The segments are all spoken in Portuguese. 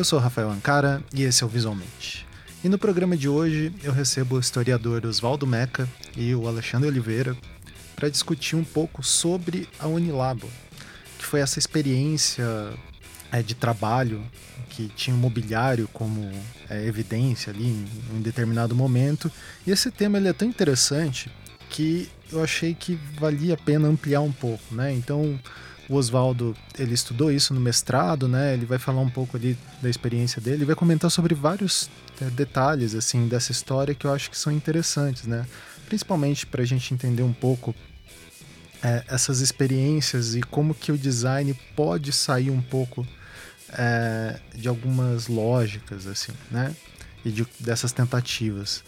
Eu sou Rafael Ancara e esse é o Visualmente. E no programa de hoje eu recebo o historiador Oswaldo Meca e o Alexandre Oliveira para discutir um pouco sobre a Unilabo, que foi essa experiência é, de trabalho que tinha o mobiliário como é, evidência ali em, em determinado momento. E esse tema ele é tão interessante que eu achei que valia a pena ampliar um pouco, né? Então o Oswaldo ele estudou isso no mestrado, né? Ele vai falar um pouco ali da experiência dele, vai comentar sobre vários é, detalhes assim dessa história que eu acho que são interessantes, né? Principalmente para a gente entender um pouco é, essas experiências e como que o design pode sair um pouco é, de algumas lógicas assim, né? E de, dessas tentativas.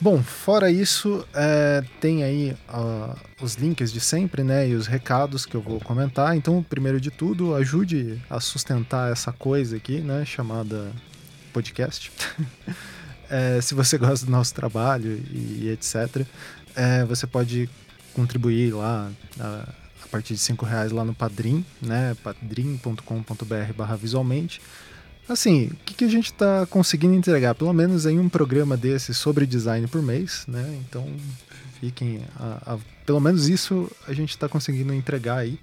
Bom, fora isso, é, tem aí uh, os links de sempre, né? E os recados que eu vou comentar. Então, primeiro de tudo, ajude a sustentar essa coisa aqui, né? Chamada podcast. é, se você gosta do nosso trabalho e, e etc., é, você pode contribuir lá a, a partir de cinco reais lá no Padrim, né? padrim.com.br/barra visualmente. Assim, o que, que a gente está conseguindo entregar? Pelo menos em um programa desse sobre design por mês, né? Então, fiquem. A, a, pelo menos isso a gente está conseguindo entregar aí.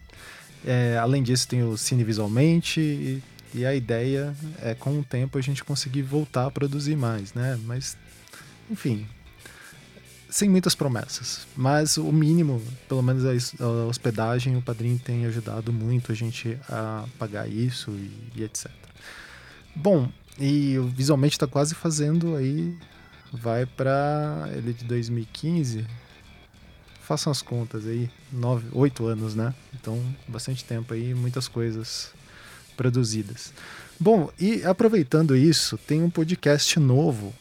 É, além disso, tem o Cine Visualmente e, e, a ideia é, com o tempo, a gente conseguir voltar a produzir mais, né? Mas, enfim, sem muitas promessas. Mas o mínimo, pelo menos a, a hospedagem, o padrinho tem ajudado muito a gente a pagar isso e, e etc. Bom, e visualmente está quase fazendo aí. Vai para ele de 2015. Façam as contas aí. Nove, oito anos, né? Então, bastante tempo aí, muitas coisas produzidas. Bom, e aproveitando isso, tem um podcast novo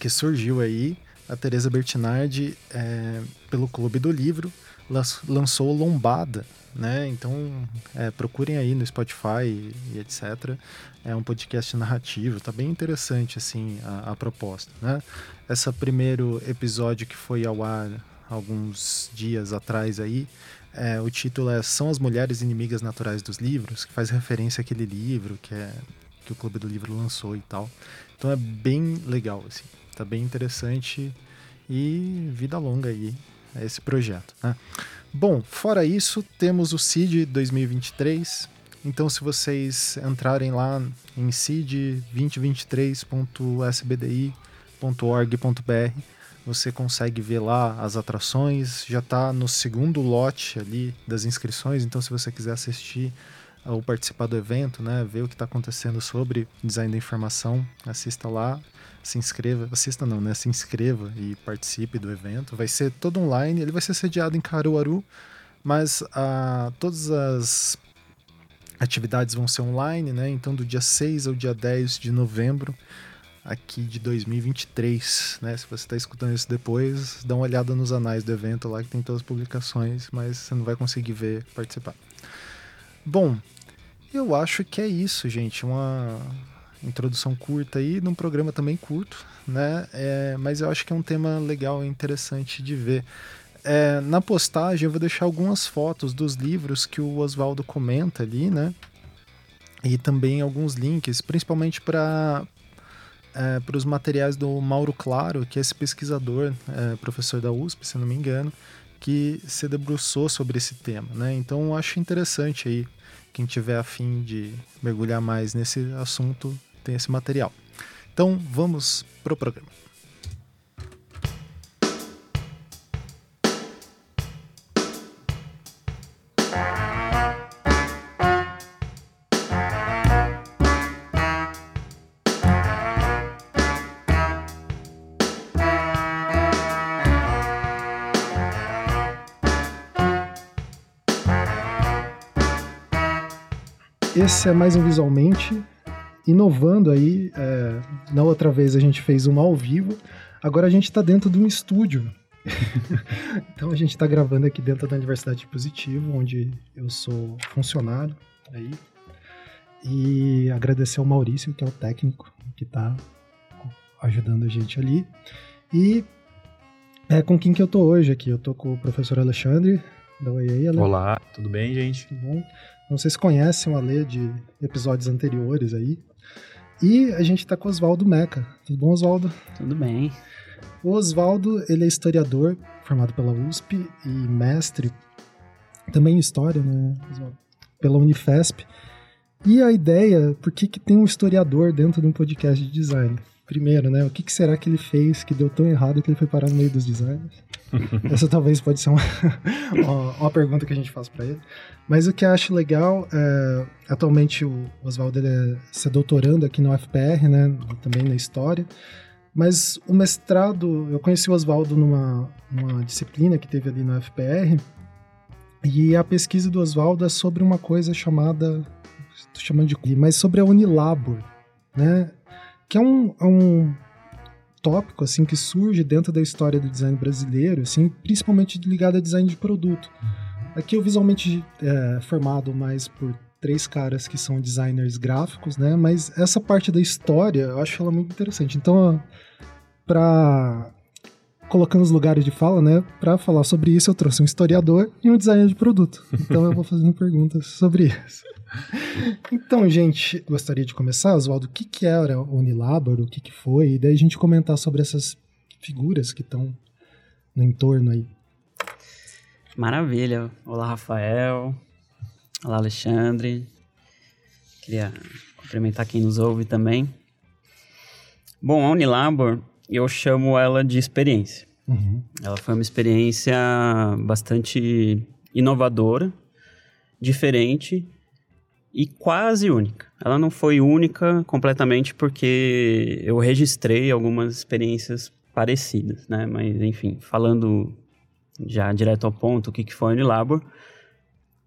que surgiu aí. A Teresa Bertinardi, é, pelo Clube do Livro, lançou Lombada, né? Então é, procurem aí no Spotify e, e, etc. É um podcast narrativo, tá bem interessante assim a, a, proposta, né? Esse primeiro episódio que foi ao ar alguns dias atrás aí, é, o título é São as Mulheres Inimigas Naturais dos Livros, que faz referência àquele livro que é que o Clube do Livro lançou e tal. Então é bem legal assim, tá bem interessante e vida longa aí esse projeto, né? Bom, fora isso, temos o CID 2023. Então, se vocês entrarem lá em cid2023.sbdi.org.br, você consegue ver lá as atrações. Já está no segundo lote ali das inscrições. Então, se você quiser assistir ou participar do evento, né, ver o que está acontecendo sobre design da informação, assista lá se inscreva, assista não, né? Se inscreva e participe do evento. Vai ser todo online, ele vai ser sediado em Caruaru, mas ah, todas as atividades vão ser online, né? Então do dia 6 ao dia 10 de novembro aqui de 2023, né? Se você está escutando isso depois, dá uma olhada nos anais do evento lá que tem todas as publicações, mas você não vai conseguir ver participar. Bom, eu acho que é isso, gente. Uma introdução curta aí, num programa também curto, né? É, mas eu acho que é um tema legal e interessante de ver. É, na postagem eu vou deixar algumas fotos dos livros que o Oswaldo comenta ali, né? E também alguns links, principalmente para é, para os materiais do Mauro Claro, que é esse pesquisador, é, professor da USP, se não me engano, que se debruçou sobre esse tema, né? Então eu acho interessante aí quem tiver afim de mergulhar mais nesse assunto tem esse material. Então vamos pro programa. Esse é mais um visualmente inovando aí. É, na outra vez a gente fez uma ao vivo, agora a gente está dentro de um estúdio. então a gente está gravando aqui dentro da Universidade de Positivo, onde eu sou funcionário aí. E agradecer ao Maurício, que é o técnico que está ajudando a gente ali. E é com quem que eu tô hoje aqui? Eu tô com o professor Alexandre Dá oi aí, Ale. Olá, tudo bem, gente? Tudo bom? Não sei se conhecem o Ale de episódios anteriores aí. E a gente tá com o Oswaldo Meca. Tudo bom, Oswaldo? Tudo bem. O Oswaldo, ele é historiador, formado pela USP e mestre também em história, né, Oswaldo? Pela Unifesp. E a ideia, por que, que tem um historiador dentro de um podcast de design? Primeiro, né? O que, que será que ele fez que deu tão errado que ele foi parar no meio dos designers? Essa talvez pode ser uma, uma, uma pergunta que a gente faz para ele. Mas o que eu acho legal, é, atualmente o Oswaldo é se doutorando aqui no UFPR, né? Também na história. Mas o mestrado, eu conheci o Oswaldo numa, numa disciplina que teve ali no UFPR. E a pesquisa do Oswaldo é sobre uma coisa chamada. Estou chamando de. Mas sobre a Unilabor, né? Que é um, é um tópico assim que surge dentro da história do design brasileiro, assim, principalmente ligado a design de produto. Aqui eu visualmente é, formado mais por três caras que são designers gráficos, né? Mas essa parte da história eu acho ela muito interessante. Então, para colocando os lugares de fala, né? Para falar sobre isso, eu trouxe um historiador e um designer de produto. Então eu vou fazendo perguntas sobre isso. Então, gente, gostaria de começar, Oswaldo, o que, que era o Unilabor, o que, que foi, e daí a gente comentar sobre essas figuras que estão no entorno aí. Maravilha. Olá, Rafael. Olá, Alexandre. Queria cumprimentar quem nos ouve também. Bom, a Unilabor, eu chamo ela de experiência. Uhum. Ela foi uma experiência bastante inovadora, diferente e quase única. Ela não foi única completamente porque eu registrei algumas experiências parecidas, né? Mas, enfim, falando já direto ao ponto, o que, que foi a Unilabor,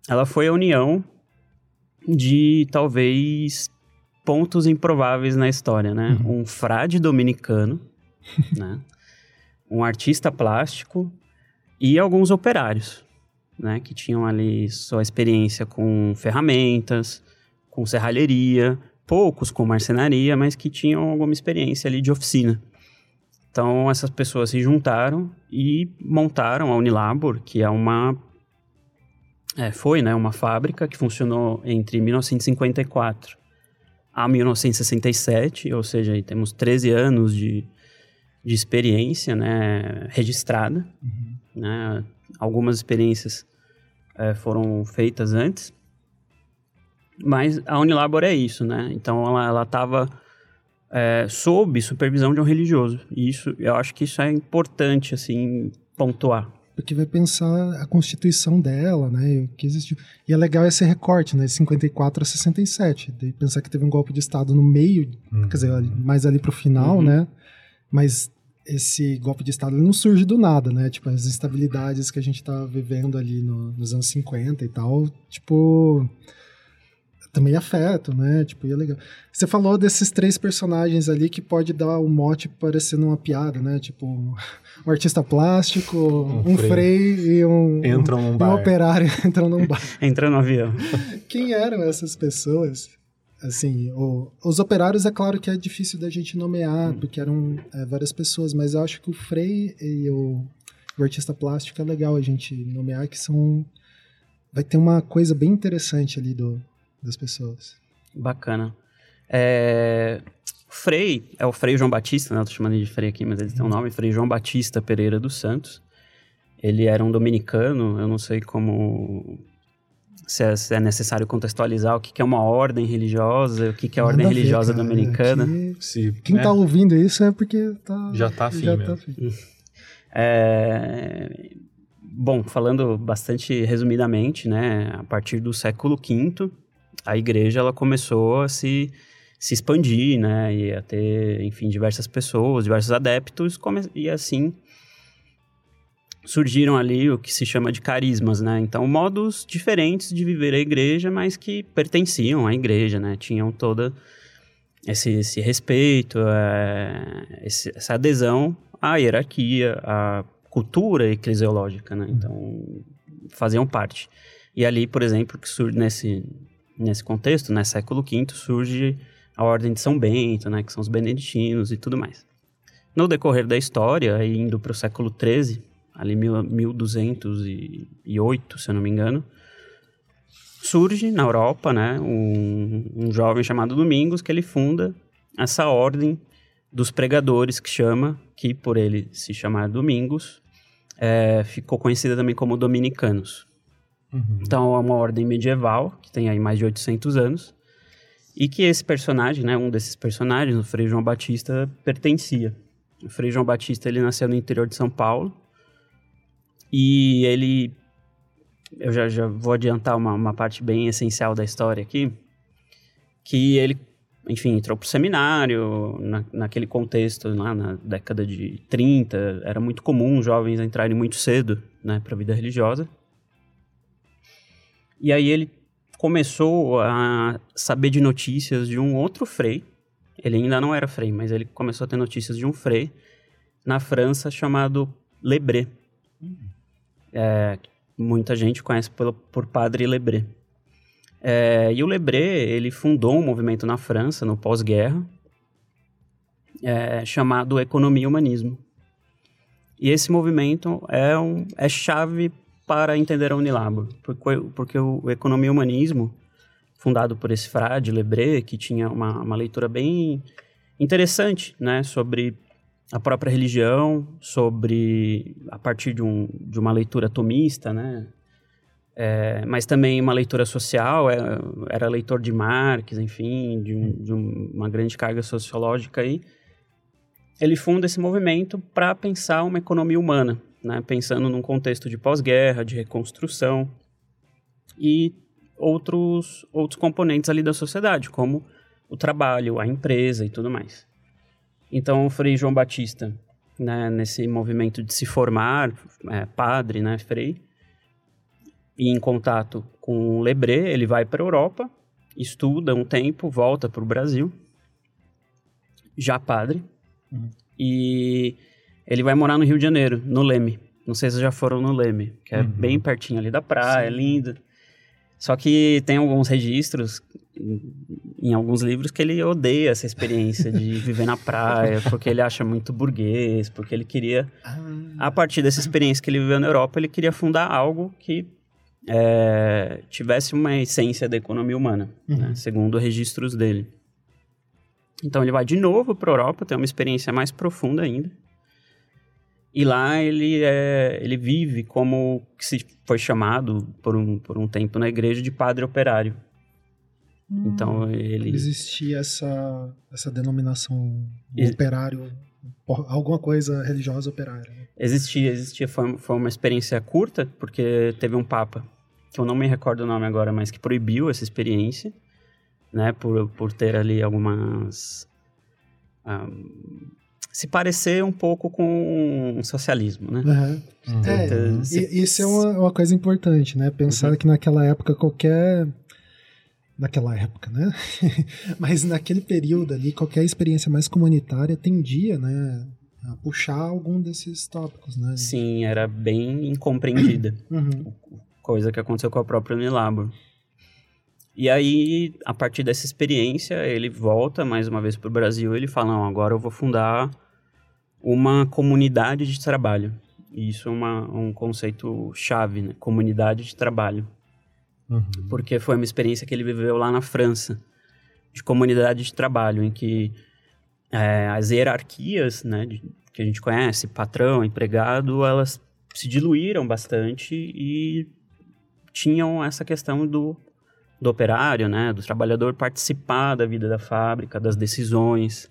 ela foi a união de talvez pontos improváveis na história, né? Uhum. Um frade dominicano, né? Um artista plástico e alguns operários né, que tinham ali sua experiência com ferramentas, com serralheria, poucos com marcenaria, mas que tinham alguma experiência ali de oficina. Então essas pessoas se juntaram e montaram a Unilabor, que é uma é, foi né, uma fábrica que funcionou entre 1954 a 1967, ou seja, temos 13 anos de, de experiência né, registrada. Uhum. Né, algumas experiências é, foram feitas antes. Mas a Unilabor é isso, né? Então ela estava é, sob supervisão de um religioso. E isso, eu acho que isso é importante, assim, pontuar. Porque vai pensar a constituição dela, né? O que existiu. E é legal esse recorte, né? De 54 a 67. De pensar que teve um golpe de Estado no meio, uhum. quer dizer, mais ali para o final, uhum. né? Mas esse golpe de Estado não surge do nada, né? Tipo, as instabilidades que a gente tá vivendo ali no, nos anos 50 e tal, tipo, também afetam, né? Tipo, e é legal. Você falou desses três personagens ali que pode dar um mote parecendo uma piada, né? Tipo, um artista plástico, um, um frei. e um, entram num bar. um operário entram num bar. Entrando no avião. Quem eram essas pessoas? Assim, o, os operários é claro que é difícil da gente nomear, hum. porque eram é, várias pessoas, mas eu acho que o Frei e o, o, artista plástico é legal a gente nomear, que são. Vai ter uma coisa bem interessante ali do, das pessoas. Bacana. É, Frei é o Frei João Batista, né? Eu tô chamando ele de Frei aqui, mas ele tem um nome, Frei João Batista Pereira dos Santos. Ele era um dominicano, eu não sei como se é, se é, necessário contextualizar o que, que é uma ordem religiosa, o que, que é a ordem religiosa ver, dominicana. Se, Quem está né? ouvindo isso é porque tá, já está afim. Já tá afim. É, bom, falando bastante resumidamente, né, a partir do século V, a igreja ela começou a se, se expandir, né, e a ter, enfim, diversas pessoas, diversos adeptos, e assim surgiram ali o que se chama de carismas, né? Então, modos diferentes de viver a igreja, mas que pertenciam à igreja, né? Tinham toda esse, esse respeito, é, esse, essa adesão à hierarquia, à cultura eclesiológica, né? Então, faziam parte. E ali, por exemplo, que surge nesse, nesse contexto, né? Século V, surge a Ordem de São Bento, né? Que são os beneditinos e tudo mais. No decorrer da história, indo para o século XIII, ali 1208, se eu não me engano, surge na Europa, né, um, um jovem chamado Domingos que ele funda essa ordem dos pregadores que chama, que por ele se chamar Domingos, é, ficou conhecida também como dominicanos. Uhum. Então é uma ordem medieval que tem aí mais de 800 anos e que esse personagem, né, um desses personagens, o Frei João Batista, pertencia. O Frei João Batista ele nasceu no interior de São Paulo e ele eu já, já vou adiantar uma, uma parte bem essencial da história aqui, que ele, enfim, entrou para o seminário, na, naquele contexto, lá na década de 30, era muito comum jovens entrarem muito cedo né, para a vida religiosa. E aí ele começou a saber de notícias de um outro frei, ele ainda não era frei, mas ele começou a ter notícias de um frei na França chamado Lebré. É, muita gente conhece por, por Padre Lebré. É, e o Lebré, ele fundou um movimento na França, no pós-guerra, é, chamado Economia e Humanismo. E esse movimento é, um, é chave para entender a Unilabor, porque, porque o, o Economia e Humanismo, fundado por esse frade Lebré, que tinha uma, uma leitura bem interessante né, sobre a própria religião, sobre a partir de, um, de uma leitura tomista, né? É, mas também uma leitura social, é, era leitor de Marx, enfim, de, um, de um, uma grande carga sociológica aí. Ele funda esse movimento para pensar uma economia humana, né? pensando num contexto de pós-guerra, de reconstrução e outros, outros componentes ali da sociedade, como o trabalho, a empresa e tudo mais. Então, Frei João Batista, né, nesse movimento de se formar, é, padre, né, Frei, e em contato com o Lebré, ele vai para a Europa, estuda um tempo, volta para o Brasil, já padre, uhum. e ele vai morar no Rio de Janeiro, no Leme. Não sei se já foram no Leme, que é uhum. bem pertinho ali da praia, Sim. é lindo. Só que tem alguns registros em alguns livros que ele odeia essa experiência de viver na praia, porque ele acha muito burguês, porque ele queria, ah. a partir dessa experiência que ele viveu na Europa, ele queria fundar algo que é, tivesse uma essência da economia humana, uhum. né, segundo registros dele. Então ele vai de novo para a Europa, tem uma experiência mais profunda ainda. E lá ele, é, ele vive como se foi chamado por um, por um tempo na igreja de padre operário. Hum, então ele. Existia essa, essa denominação operário, alguma coisa religiosa operária. Né? Existia, existia. Foi, foi uma experiência curta, porque teve um Papa, que eu não me recordo o nome agora, mas que proibiu essa experiência, né, por, por ter ali algumas. Um, se parecer um pouco com o socialismo, né? Uhum. Uhum. É, se... isso é uma, uma, coisa importante, né? Pensar uhum. que naquela época qualquer naquela época, né? Mas naquele período ali, qualquer experiência mais comunitária tendia, né, a puxar algum desses tópicos, né? Sim, era bem incompreendida. Uhum. Coisa que aconteceu com a própria Unilabor. E aí, a partir dessa experiência, ele volta mais uma vez para o Brasil e ele fala, não, agora eu vou fundar uma comunidade de trabalho. E isso é uma, um conceito chave, né? Comunidade de trabalho. Uhum. Porque foi uma experiência que ele viveu lá na França, de comunidade de trabalho, em que é, as hierarquias, né, de, que a gente conhece, patrão, empregado, elas se diluíram bastante e tinham essa questão do, do operário, né, do trabalhador participar da vida da fábrica, das decisões.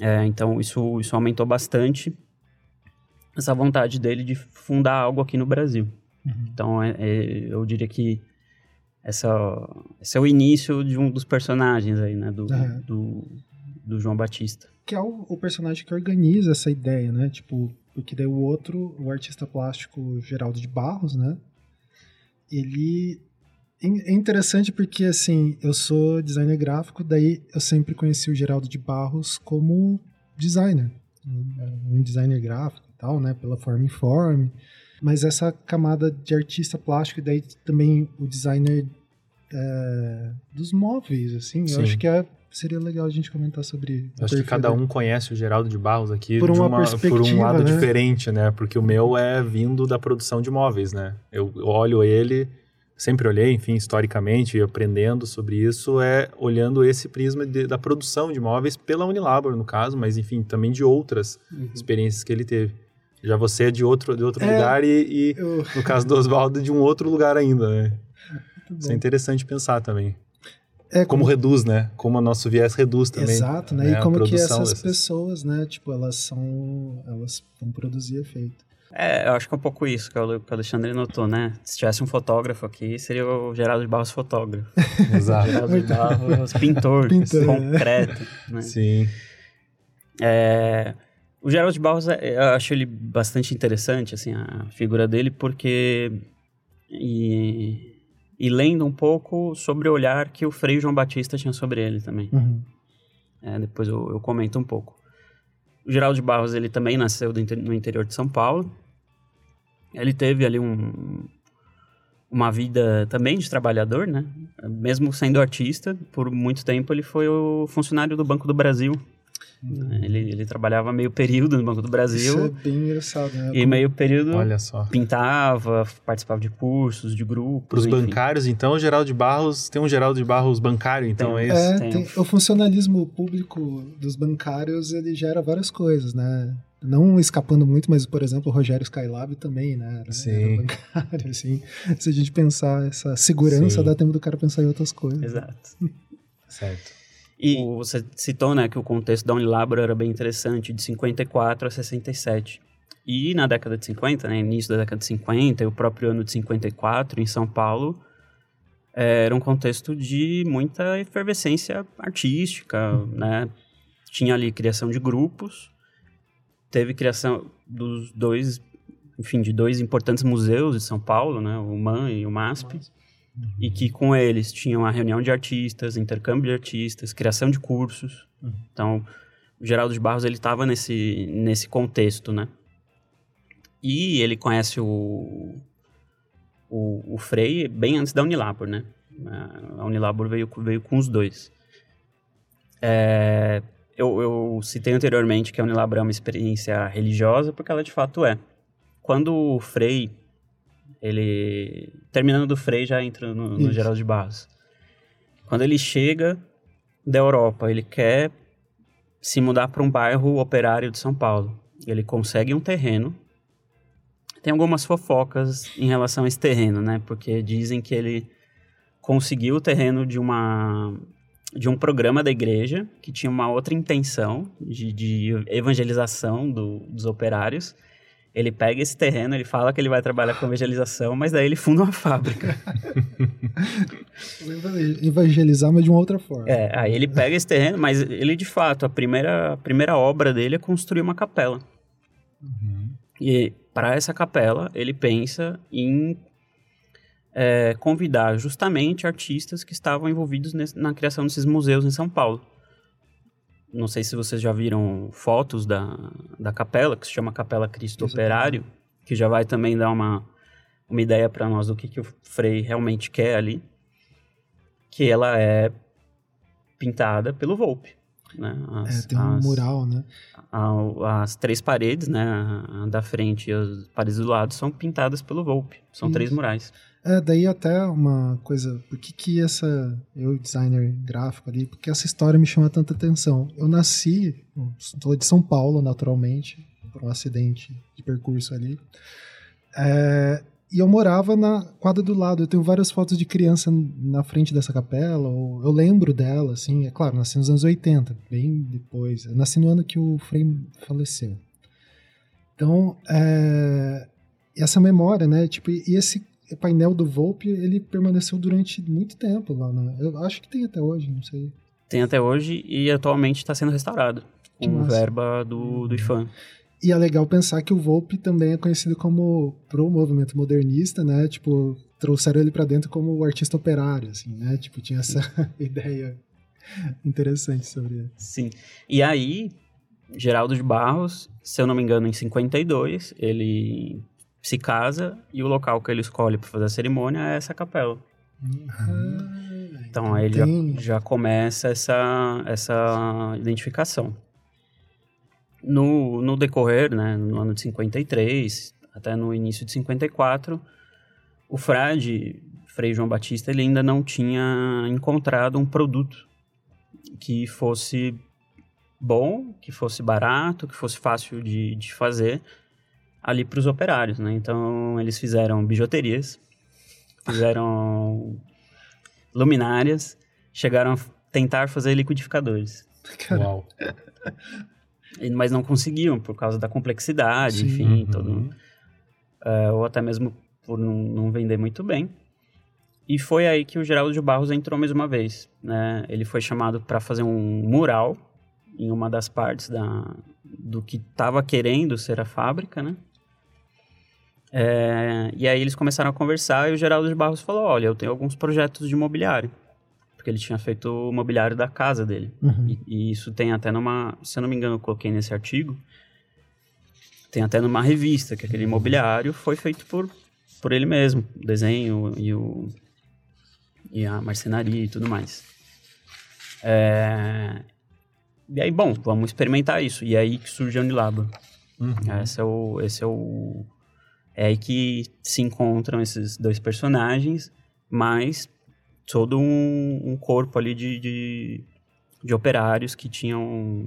É, então, isso, isso aumentou bastante essa vontade dele de fundar algo aqui no Brasil. Uhum. Então, é, é, eu diria que essa, esse é o início de um dos personagens aí, né? Do, uhum. do, do, João Batista. Que é o, o, personagem que organiza essa ideia, né? Tipo, porque daí o outro, o artista plástico Geraldo de Barros, né? Ele é interessante porque, assim, eu sou designer gráfico, daí eu sempre conheci o Geraldo de Barros como designer. Um designer gráfico e tal, né? Pela forma informe mas essa camada de artista plástico e daí também o designer é, dos móveis, assim, Sim. eu acho que é, seria legal a gente comentar sobre. Acho que cada um conhece o Geraldo de Barros aqui por, uma uma, por um lado né? diferente, né? Porque o meu é vindo da produção de móveis, né? Eu olho ele, sempre olhei, enfim, historicamente, aprendendo sobre isso, é olhando esse prisma de, da produção de móveis pela Unilabor, no caso, mas enfim, também de outras uhum. experiências que ele teve. Já você é de outro, de outro é, lugar e, e eu... no caso do Oswaldo, de um outro lugar ainda, né? Isso é interessante pensar também. É, como, como, reduz, né? Como o nosso viés reduz também. Exato, né? né? E como que essas dessas... pessoas, né? Tipo, elas são... Elas vão produzir efeito. É, eu acho que é um pouco isso que o Alexandre notou, né? Se tivesse um fotógrafo aqui, seria o Geraldo de Barros fotógrafo. Exato. Geraldo de Barros pintor, pintor concreto. Né? Sim. É, o Geraldo de Barros, é, eu acho ele bastante interessante, assim, a figura dele, porque... E, e lendo um pouco sobre o olhar que o Frei João Batista tinha sobre ele também. Uhum. É, depois eu, eu, comento um pouco. O Geraldo de Barros, ele também nasceu no interior de São Paulo. Ele teve ali um, uma vida também de trabalhador, né? Mesmo sendo artista, por muito tempo ele foi o funcionário do Banco do Brasil. Uhum. Ele, ele trabalhava meio período no Banco do Brasil. Isso é bem engraçado, né? E meio período Olha só. pintava, participava de cursos, de grupos. Para os bancários, então, o Geraldo de Barros tem um Geraldo de Barros bancário, então tem, é isso? É, tem. Tem, o funcionalismo público dos bancários ele gera várias coisas, né? Não escapando muito, mas, por exemplo, o Rogério Skylab também, né? Era, Sim. Era bancário, assim. Se a gente pensar essa segurança, Sim. dá tempo do cara pensar em outras coisas. Exato. certo. E você citou, né, que o contexto da Unilabor era bem interessante, de 54 a 67. E na década de 50, né, início da década de 50 e o próprio ano de 54, em São Paulo, era um contexto de muita efervescência artística, né? Tinha ali criação de grupos, teve criação dos dois, enfim, de dois importantes museus de São Paulo, né? O MAN e o MASP. Uhum. E que com eles tinham a reunião de artistas, intercâmbio de artistas, criação de cursos. Uhum. Então, o Geraldo de Barros ele estava nesse, nesse contexto, né? E ele conhece o, o, o Frei bem antes da Unilabor, né? A Unilabor veio, veio com os dois. É, eu, eu citei anteriormente que a Unilabor é uma experiência religiosa, porque ela de fato é. Quando o Frei ele, terminando do Frei, já entra no, no Geraldo de Barros. Quando ele chega da Europa, ele quer se mudar para um bairro operário de São Paulo. Ele consegue um terreno. Tem algumas fofocas em relação a esse terreno, né? Porque dizem que ele conseguiu o terreno de uma de um programa da igreja que tinha uma outra intenção de, de evangelização do, dos operários ele pega esse terreno, ele fala que ele vai trabalhar com evangelização, mas daí ele funda uma fábrica. Evangelizar, mas de uma outra forma. É, aí ele pega esse terreno, mas ele de fato, a primeira, a primeira obra dele é construir uma capela. Uhum. E para essa capela, ele pensa em é, convidar justamente artistas que estavam envolvidos nesse, na criação desses museus em São Paulo. Não sei se vocês já viram fotos da, da capela, que se chama Capela Cristo Exatamente. Operário, que já vai também dar uma, uma ideia para nós do que, que o Frei realmente quer ali. Que ela é pintada pelo Volpe. Né? As, é, tem um as, mural, né? A, as três paredes, né? A, a da frente e as paredes do lado são pintadas pelo Volpe. São Isso. três murais. É, daí até uma coisa, por que que essa, eu designer gráfico ali, porque essa história me chama tanta atenção. Eu nasci, estou de São Paulo naturalmente, por um acidente de percurso ali, é, e eu morava na quadra do lado. Eu tenho várias fotos de criança na frente dessa capela, ou eu lembro dela, assim, é claro, nasci nos anos 80, bem depois. Eu nasci no ano que o Frei faleceu. Então, é, essa memória, né, tipo, e esse painel do Volpe, ele permaneceu durante muito tempo lá. Né? Eu acho que tem até hoje, não sei. Tem até hoje e atualmente está sendo restaurado. Com verba do, do IFAM. E é legal pensar que o Volpe também é conhecido como pro movimento modernista, né? Tipo, trouxeram ele para dentro como o artista operário, assim, né? Tipo, tinha essa ideia interessante sobre ele. Sim. E aí, Geraldo de Barros, se eu não me engano, em 52, ele se casa e o local que ele escolhe para fazer a cerimônia é essa capela. Uhum. Então aí já, já começa essa, essa identificação. No, no decorrer, né, no ano de 53, até no início de 54, o frade, Frei João Batista, ele ainda não tinha encontrado um produto que fosse bom, que fosse barato, que fosse fácil de, de fazer ali para os operários, né? Então eles fizeram bijuterias, fizeram luminárias, chegaram a tentar fazer liquidificadores. Uau. Mas não conseguiam por causa da complexidade, Sim. enfim, uhum. todo, uh, ou até mesmo por não, não vender muito bem. E foi aí que o Geraldo de Barros entrou mais uma vez. Né? Ele foi chamado para fazer um mural em uma das partes da, do que estava querendo ser a fábrica, né? É, e aí eles começaram a conversar e o Geraldo de Barros falou, olha, eu tenho alguns projetos de mobiliário. Porque ele tinha feito o mobiliário da casa dele. Uhum. E, e, isso tem até numa... Se eu não me engano, eu coloquei nesse artigo. Tem até numa revista que aquele mobiliário foi feito por, por ele mesmo. O desenho e, o, e a marcenaria e tudo mais. É, e aí, bom, vamos experimentar isso. E é aí que surge a Unilabor. Uhum. Esse, é o, esse é o é aí que se encontram esses dois personagens, mas todo um, um corpo ali de, de, de, operários que tinham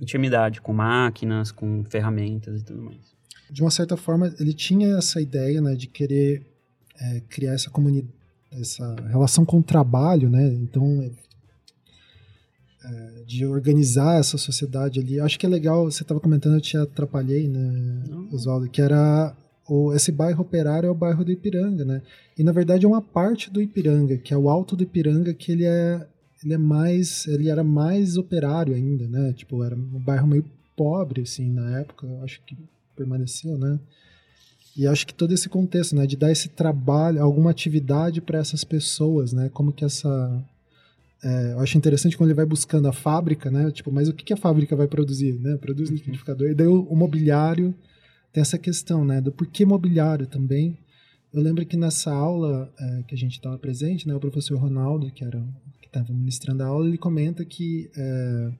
intimidade com máquinas, com ferramentas e tudo mais. De uma certa forma, ele tinha essa ideia né, de querer é, criar essa comunidade, essa relação com o trabalho, né? Então, é, de organizar essa sociedade ali. Acho que é legal, você estava comentando, eu te atrapalhei, né, Oswaldo, que era o, esse bairro operário é o bairro do Ipiranga, né? E na verdade é uma parte do Ipiranga, que é o Alto do Ipiranga, que ele é ele é mais ele era mais operário ainda, né? Tipo, era um bairro meio pobre assim na época, acho que permaneceu, né? E acho que todo esse contexto, né, de dar esse trabalho, alguma atividade para essas pessoas, né? Como que essa é, eu acho interessante quando ele vai buscando a fábrica, né? Tipo, mas o que, que a fábrica vai produzir, né? Produz liquidificador. E daí o, o mobiliário tem essa questão, né, do porquê mobiliário também. Eu lembro que nessa aula é, que a gente estava presente, né, o professor Ronaldo, que era que estava ministrando a aula, ele comenta que é,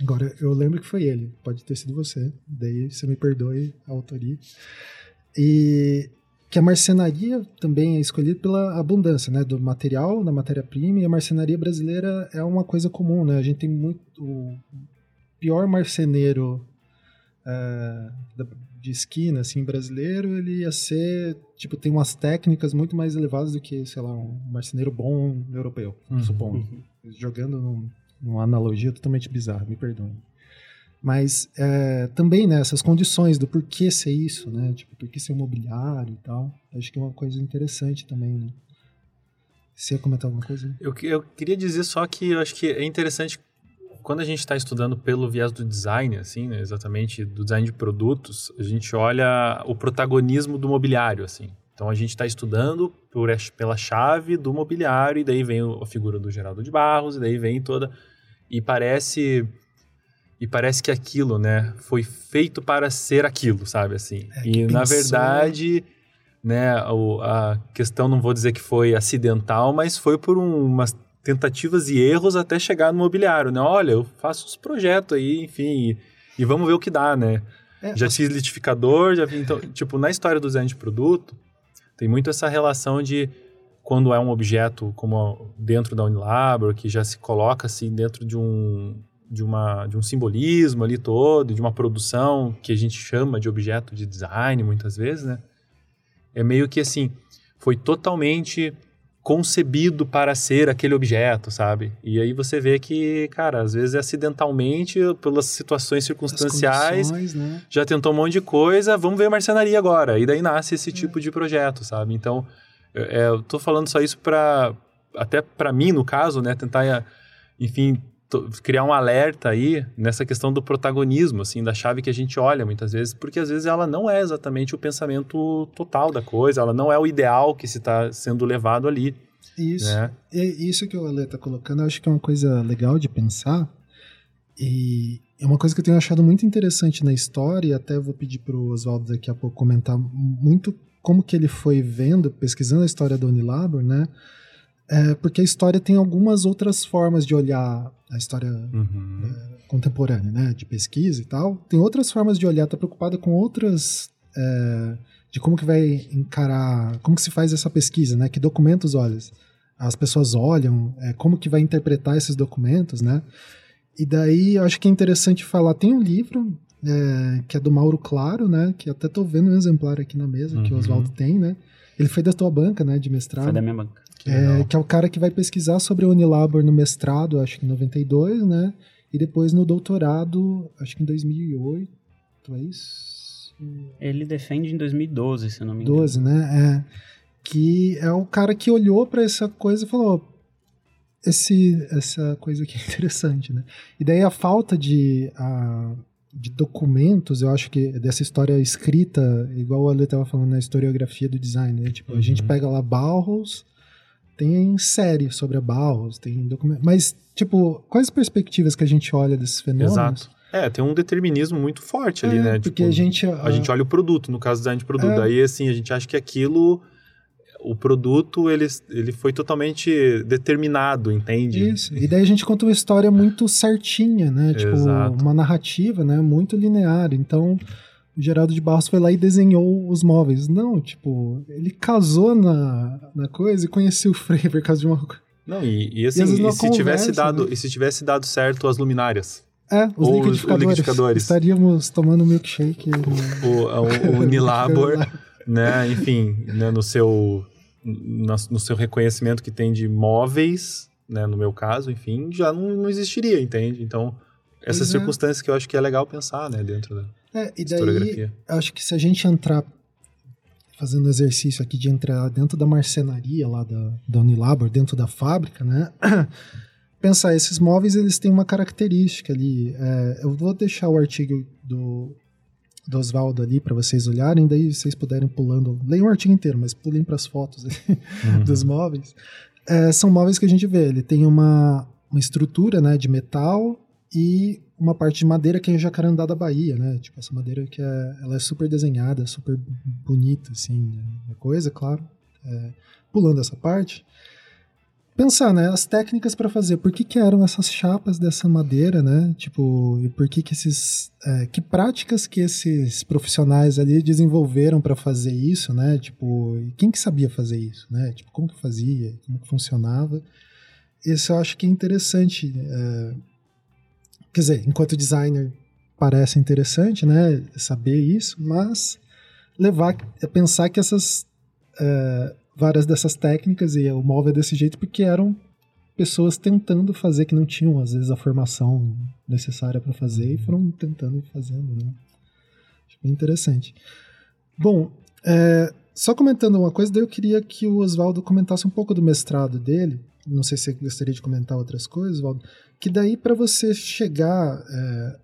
agora eu lembro que foi ele, pode ter sido você, daí você me perdoe a autoria. E que a marcenaria também é escolhida pela abundância, né, do material, da matéria-prima, e a marcenaria brasileira é uma coisa comum, né? A gente tem muito o pior marceneiro uh, de esquina, assim, brasileiro, ele ia ser, tipo, tem umas técnicas muito mais elevadas do que, sei lá, um marceneiro bom europeu, uhum. supondo. Uhum. Jogando num, numa analogia totalmente bizarra, me perdoem. Mas é, também, né, essas condições do porquê ser isso, né, tipo, por que ser imobiliário e tal, acho que é uma coisa interessante também, né. Você ia comentar alguma coisa? Eu, eu queria dizer só que eu acho que é interessante quando a gente está estudando pelo viés do design, assim, né, exatamente do design de produtos, a gente olha o protagonismo do mobiliário, assim. Então a gente está estudando por, pela chave do mobiliário e daí vem a figura do Geraldo de Barros e daí vem toda e parece e parece que aquilo, né, foi feito para ser aquilo, sabe assim. É, e na verdade, né, a questão não vou dizer que foi acidental, mas foi por um, umas tentativas e erros até chegar no mobiliário, né? Olha, eu faço uns projetos aí, enfim, e, e vamos ver o que dá, né? É, já fiz litificador, já vi, então, tipo, na história do design de produto, tem muito essa relação de quando é um objeto como dentro da Unilabor, que já se coloca assim dentro de um de uma de um simbolismo ali todo, de uma produção que a gente chama de objeto de design muitas vezes, né? É meio que assim, foi totalmente concebido para ser aquele objeto, sabe? E aí você vê que, cara, às vezes é acidentalmente, pelas situações circunstanciais, né? já tentou um monte de coisa, vamos ver a marcenaria agora. E daí nasce esse é. tipo de projeto, sabe? Então, é, eu tô falando só isso para até para mim, no caso, né, tentar, enfim, criar um alerta aí nessa questão do protagonismo, assim, da chave que a gente olha muitas vezes, porque às vezes ela não é exatamente o pensamento total da coisa, ela não é o ideal que se está sendo levado ali. Isso. Né? Isso que o Ale está colocando, eu acho que é uma coisa legal de pensar. E é uma coisa que eu tenho achado muito interessante na história, e até vou pedir para o Oswaldo daqui a pouco comentar muito como que ele foi vendo, pesquisando a história da Unilabor, né? É porque a história tem algumas outras formas de olhar a história Uhum. É, contemporânea, né, de pesquisa e tal. Tem outras formas de olhar, tá preocupada com outras é, de como que vai encarar, como que se faz essa pesquisa, né? Que documentos olha, as pessoas olham, é, como que vai interpretar esses documentos, né? E daí eu acho que é interessante falar, tem um livro é, que é do Mauro Claro, né? Que até tô vendo um exemplar aqui na mesa que o Uhum. Oswaldo tem, né? Ele foi da tua banca, né, de mestrado. Foi da minha banca. Que É, que é o cara que vai pesquisar sobre o Unilabor no mestrado, acho que em 92, né? E depois no doutorado, acho que em 2008, é isso? Ele defende em 2012, se eu não me engano. 12, né? É. Que é o cara que olhou para essa coisa e falou: esse, essa coisa aqui é interessante, né? E daí a falta de, a, de documentos, eu acho que dessa história escrita, igual o Ale estava falando na historiografia do design, né? Tipo, a gente Uhum. pega lá Bauhaus, tem série sobre a Bauhaus, tem documento. Mas, tipo, quais perspectivas que a gente olha desses fenômenos? Exato. É, tem um determinismo muito forte ali, É, né? Porque Tipo, a gente. A gente olha o produto, no caso do design de produto. É. Daí, assim, a gente acha que aquilo, o produto, ele, ele foi totalmente determinado, entende? Isso. E daí a gente conta uma história muito certinha, né? Tipo, Exato. uma narrativa, né? Muito linear. Então, Geraldo de Barros foi lá e desenhou os móveis. Não, tipo, ele casou na, na coisa e conheceu o Frey por causa de uma coisa. Não, e, e assim, E e se tivesse conversa, dado, né? e se tivesse dado certo as luminárias? É, os Ou liquidificadores. os liquidificadores. Estaríamos tomando milkshake. no- O, o, o Unilabor, né, enfim, né, no seu na- no seu reconhecimento que tem de móveis, né, no meu caso, enfim, já não, não existiria, entende? Então, essas Pois é. circunstâncias que eu acho que é legal pensar, né, dentro da É, e daí, acho que se a gente entrar fazendo exercício aqui de entrar dentro da marcenaria lá da, da Unilabor, dentro da fábrica, né? Pensar, esses móveis eles têm uma característica ali. é, eu vou deixar o artigo do, do Oswaldo ali para vocês olharem, daí vocês puderem pulando. Leiam o artigo inteiro, mas pulem para as fotos Uhum. dos móveis. É, são móveis que a gente vê. Ele tem uma, uma estrutura né, de metal e uma parte de madeira que é Jacarandá da Bahia, né? Tipo, essa madeira que é, ela é super desenhada, super bonita, assim, né? a coisa, claro. É, pulando essa parte, pensar, né, as técnicas para fazer. Por que, que eram essas chapas dessa madeira, né? Tipo, e por que que esses, é, que práticas que esses profissionais ali desenvolveram para fazer isso, né? Tipo, quem que sabia fazer isso, né? Tipo, como que fazia, como que funcionava? Isso eu acho que é interessante. é, quer dizer, enquanto designer parece interessante, né? Saber isso, mas levar a pensar que essas é, várias dessas técnicas e o móvel é desse jeito porque eram pessoas tentando fazer que não tinham às vezes a formação necessária para fazer e foram tentando e fazendo, né? Acho bem interessante. Bom, é, só comentando uma coisa, daí eu queria que o Oswaldo comentasse um pouco do mestrado dele. Não sei se você gostaria de comentar outras coisas, Oswaldo. Que daí para você chegar é,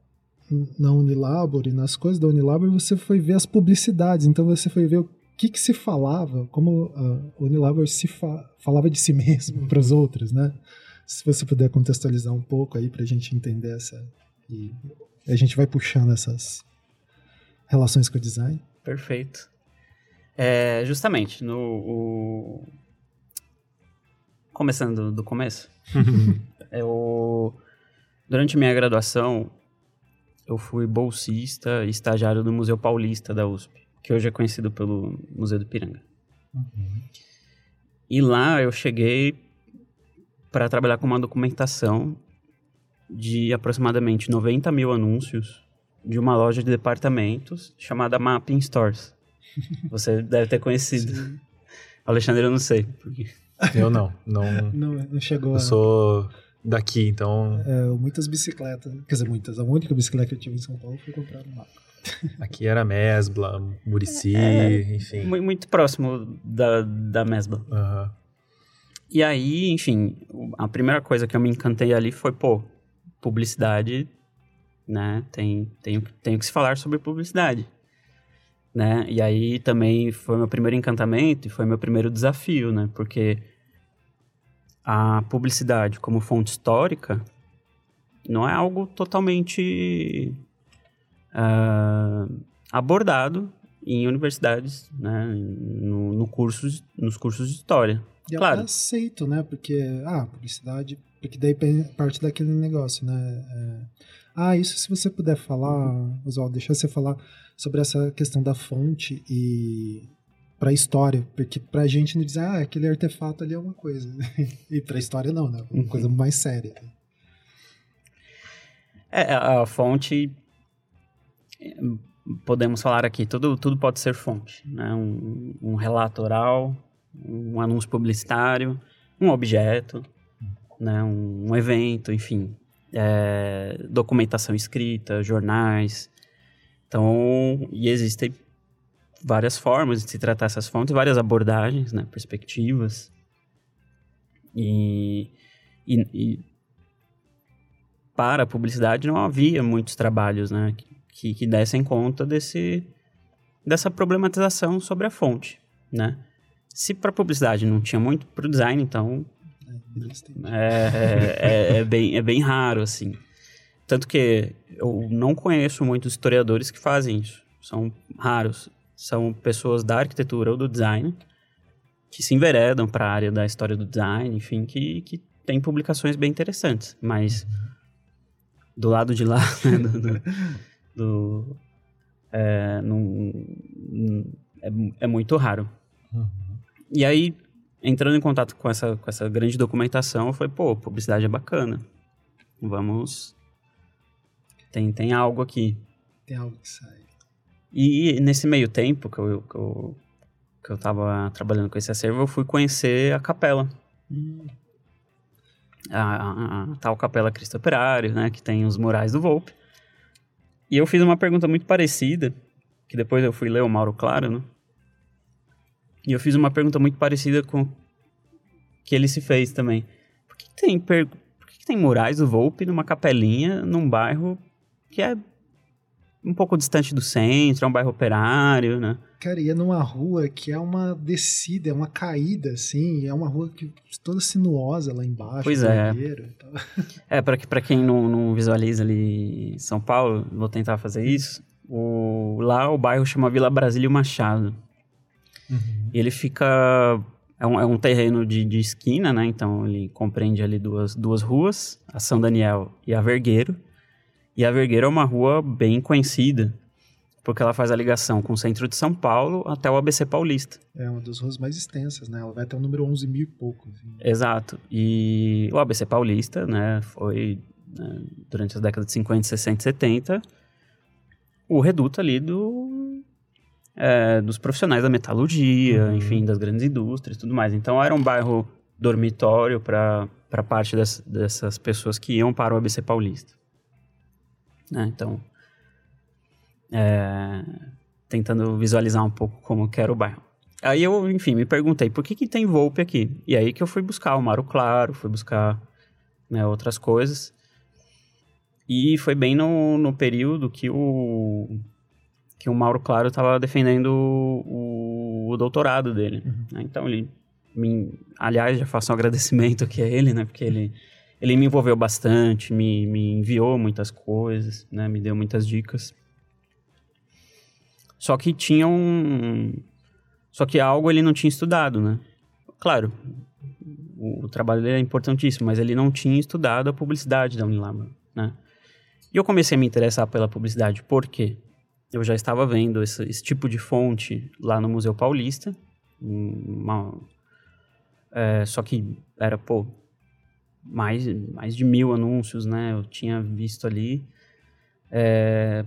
na Unilabor e nas coisas da Unilabor, você foi ver as publicidades. Então você foi ver o que, que se falava, como a Unilabor se fa falava de si mesmo para os outros, né? Se você puder contextualizar um pouco aí para a gente entender essa. E a gente vai puxando essas relações com o design. Perfeito. É, justamente, no. o- Começando do começo. eu. Durante minha graduação, eu fui bolsista e estagiário do Museu Paulista da USP, que hoje é conhecido pelo Museu do Piranga. E lá eu cheguei para trabalhar com uma documentação de aproximadamente 90 mil anúncios de uma loja de departamentos chamada Mapping Stores. Você deve ter conhecido. Alexandre, eu não sei. Porque... Eu não, não. Não, não chegou Eu a. sou daqui, então É, muitas bicicletas. Quer dizer, muitas. A única bicicleta que eu tive em São Paulo foi comprar no mapa. aqui era Mesbla, Murici, É, enfim. mu- Muito próximo da, da Mesbla. Aham. E aí, enfim, a primeira coisa que eu me encantei ali foi, pô, publicidade, né? Tem, tem, tem que se falar sobre publicidade. Né? E aí também foi meu primeiro encantamento e foi meu primeiro desafio, né? Porque a publicidade como fonte histórica não é algo totalmente ah, abordado em universidades, né, no, no cursos, nos cursos de história. E claro. é aceito, né? Porque, ah, publicidade, porque daí parte daquele negócio, né? É, ah, isso se você puder falar, Oswaldo, deixa você falar sobre essa questão da fonte e para a história, porque para a gente não dizer, ah, aquele artefato ali é uma coisa, e para a história não, né? Uma coisa Uhum. mais séria. né? É, a fonte, podemos falar aqui, tudo, tudo pode ser fonte, né? Um, um relato oral, um anúncio publicitário, um objeto, né? um, um evento, enfim, é, documentação escrita, jornais. Então, e existem várias formas de se tratar essas fontes, várias abordagens, né? perspectivas. E, e, e para a publicidade não havia muitos trabalhos né, que, que dessem conta desse, dessa problematização sobre a fonte. Né? Se para publicidade não tinha muito, para o design, então É, é, é, é bem, é bem raro, assim. Tanto que eu não conheço muitos historiadores que fazem isso. São raros. São pessoas da arquitetura ou do design que se enveredam para a área da história do design, enfim, que, que tem publicações bem interessantes. Mas do lado de lá, né, do, do, do- é, não- não- é, é muito raro. E aí, entrando em contato com essa, com essa grande documentação, eu falei, pô, publicidade é bacana. Vamos. Tem, tem algo aqui. Tem algo que sai. E nesse meio tempo que eu, que eu, que eu tava trabalhando com esse acervo, eu fui conhecer a capela. Hum, A, a- a tal Capela Cristo Operário, né? Que tem os murais do Volpe. E eu fiz uma pergunta muito parecida, que depois eu fui ler o Mauro Claro, né? E eu fiz uma pergunta muito parecida com que ele se fez também. Por que, que tem, per... Por que, que tem murais do Volpe numa capelinha num bairro que é um pouco distante do centro, é um bairro operário, né? Cara, ia numa rua que é uma descida, é uma caída, assim, é uma rua que toda sinuosa lá embaixo. Pois é. e. É, para que, pra quem não, não visualiza ali São Paulo, vou tentar fazer isso. O, lá o bairro chama Vila Brasílio Machado. E ele fica. É um, é um terreno de, de esquina, né? Então ele compreende ali duas, duas ruas, a São Daniel e a Vergueiro. E a Vergueiro é uma rua bem conhecida, porque ela faz a ligação com o centro de São Paulo até o ABC Paulista. É uma das ruas mais extensas, né? Ela vai até o número 11 mil e pouco. assim. Exato. E o ABC Paulista, né, foi né, durante as décadas de 50, 60 e 70 o reduto ali do, é, dos profissionais da metalurgia, Uhum. enfim, das grandes indústrias e tudo mais. Então era um bairro dormitório para parte das, dessas pessoas que iam para o ABC Paulista. Né, Então, é, tentando visualizar um pouco como que era o bairro. Aí eu, enfim, me perguntei, por que que tem Volpe aqui? E aí que eu fui buscar o Maro Claro, fui buscar né, outras coisas. E foi bem no, no período que o, que o Mauro Claro estava defendendo o, o doutorado dele. né? Então ele, me, aliás, já faço um agradecimento aqui a ele, né? Porque ele, ele me envolveu bastante, me, me enviou muitas coisas, né? Me deu muitas dicas. Só que tinha um... Só que algo ele não tinha estudado, né? Claro, o, o trabalho dele é importantíssimo, mas ele não tinha estudado a publicidade da Unilabor, né? E eu comecei a me interessar pela publicidade porque eu já estava vendo esse, esse tipo de fonte lá no Museu Paulista, uma- é, só que era, pô, mais, mais de mil anúncios, né? Eu tinha visto ali. É,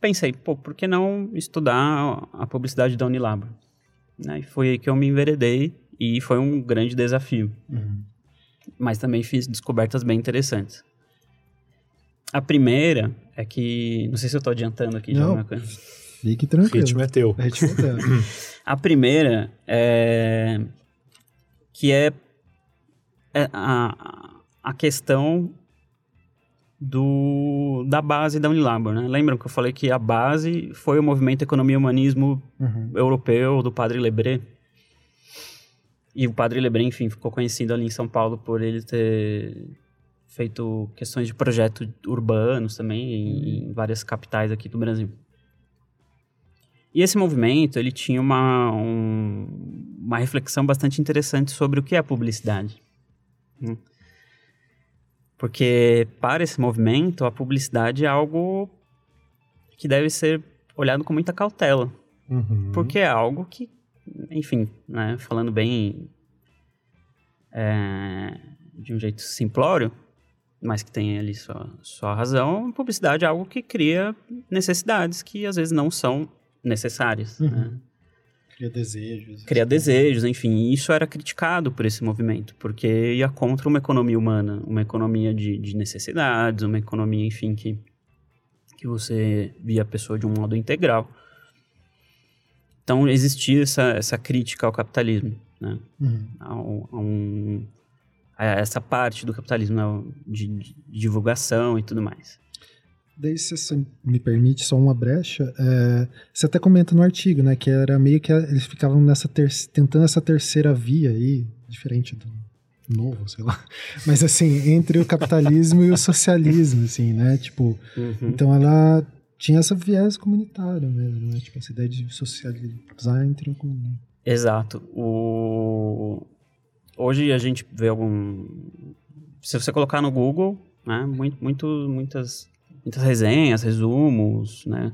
pensei, pô, por que não estudar a publicidade da Unilabor? Né? E foi aí que eu me enveredei e foi um grande desafio. Mas também fiz descobertas bem interessantes. A primeira é que. Não sei se eu tô adiantando aqui já Não. alguma coisa. Fique O tranquilo. ritmo é teu. Ritmo é teu. A primeira é. Que é. é a, a questão do, da base da Unilabor, né? Lembram que eu falei que a base foi o movimento Economia e Humanismo Uhum. europeu do Padre Lebré. E o Padre Lebré, enfim, ficou conhecido ali em São Paulo por ele ter feito questões de projetos urbanos também em, em várias capitais aqui do Brasil. E esse movimento, ele tinha uma, um, uma reflexão bastante interessante sobre o que é publicidade. Hum. Porque para esse movimento, a publicidade é algo que deve ser olhado com muita cautela. Uhum. Porque é algo que, enfim, né, falando bem é, de um jeito simplório, mas que tem ali sua, sua razão, publicidade é algo que cria necessidades que às vezes não são necessárias. Uhum. Né? Cria desejos. Cria desejos, enfim. E isso era criticado por esse movimento, porque ia contra uma economia humana, uma economia de, de necessidades, uma economia, enfim, que, que você via a pessoa de um modo integral. Então existia essa, essa crítica ao capitalismo, né? Uhum. A, a um, essa parte do capitalismo né? de, de divulgação e tudo mais. Daí, se você me permite só uma brecha, é, você até comenta no artigo, né, que era meio que eles ficavam nessa ter, tentando essa terceira via aí, diferente do novo, sei lá, mas assim, entre o capitalismo e o socialismo, assim, né, tipo, então ela tinha essa viés comunitário mesmo, né, tipo, essa ideia de socializar entre o comum. Exato. O... Hoje a gente vê algum. Se você colocar no Google, né, muito, muito, muitas, muitas resenhas, resumos, né,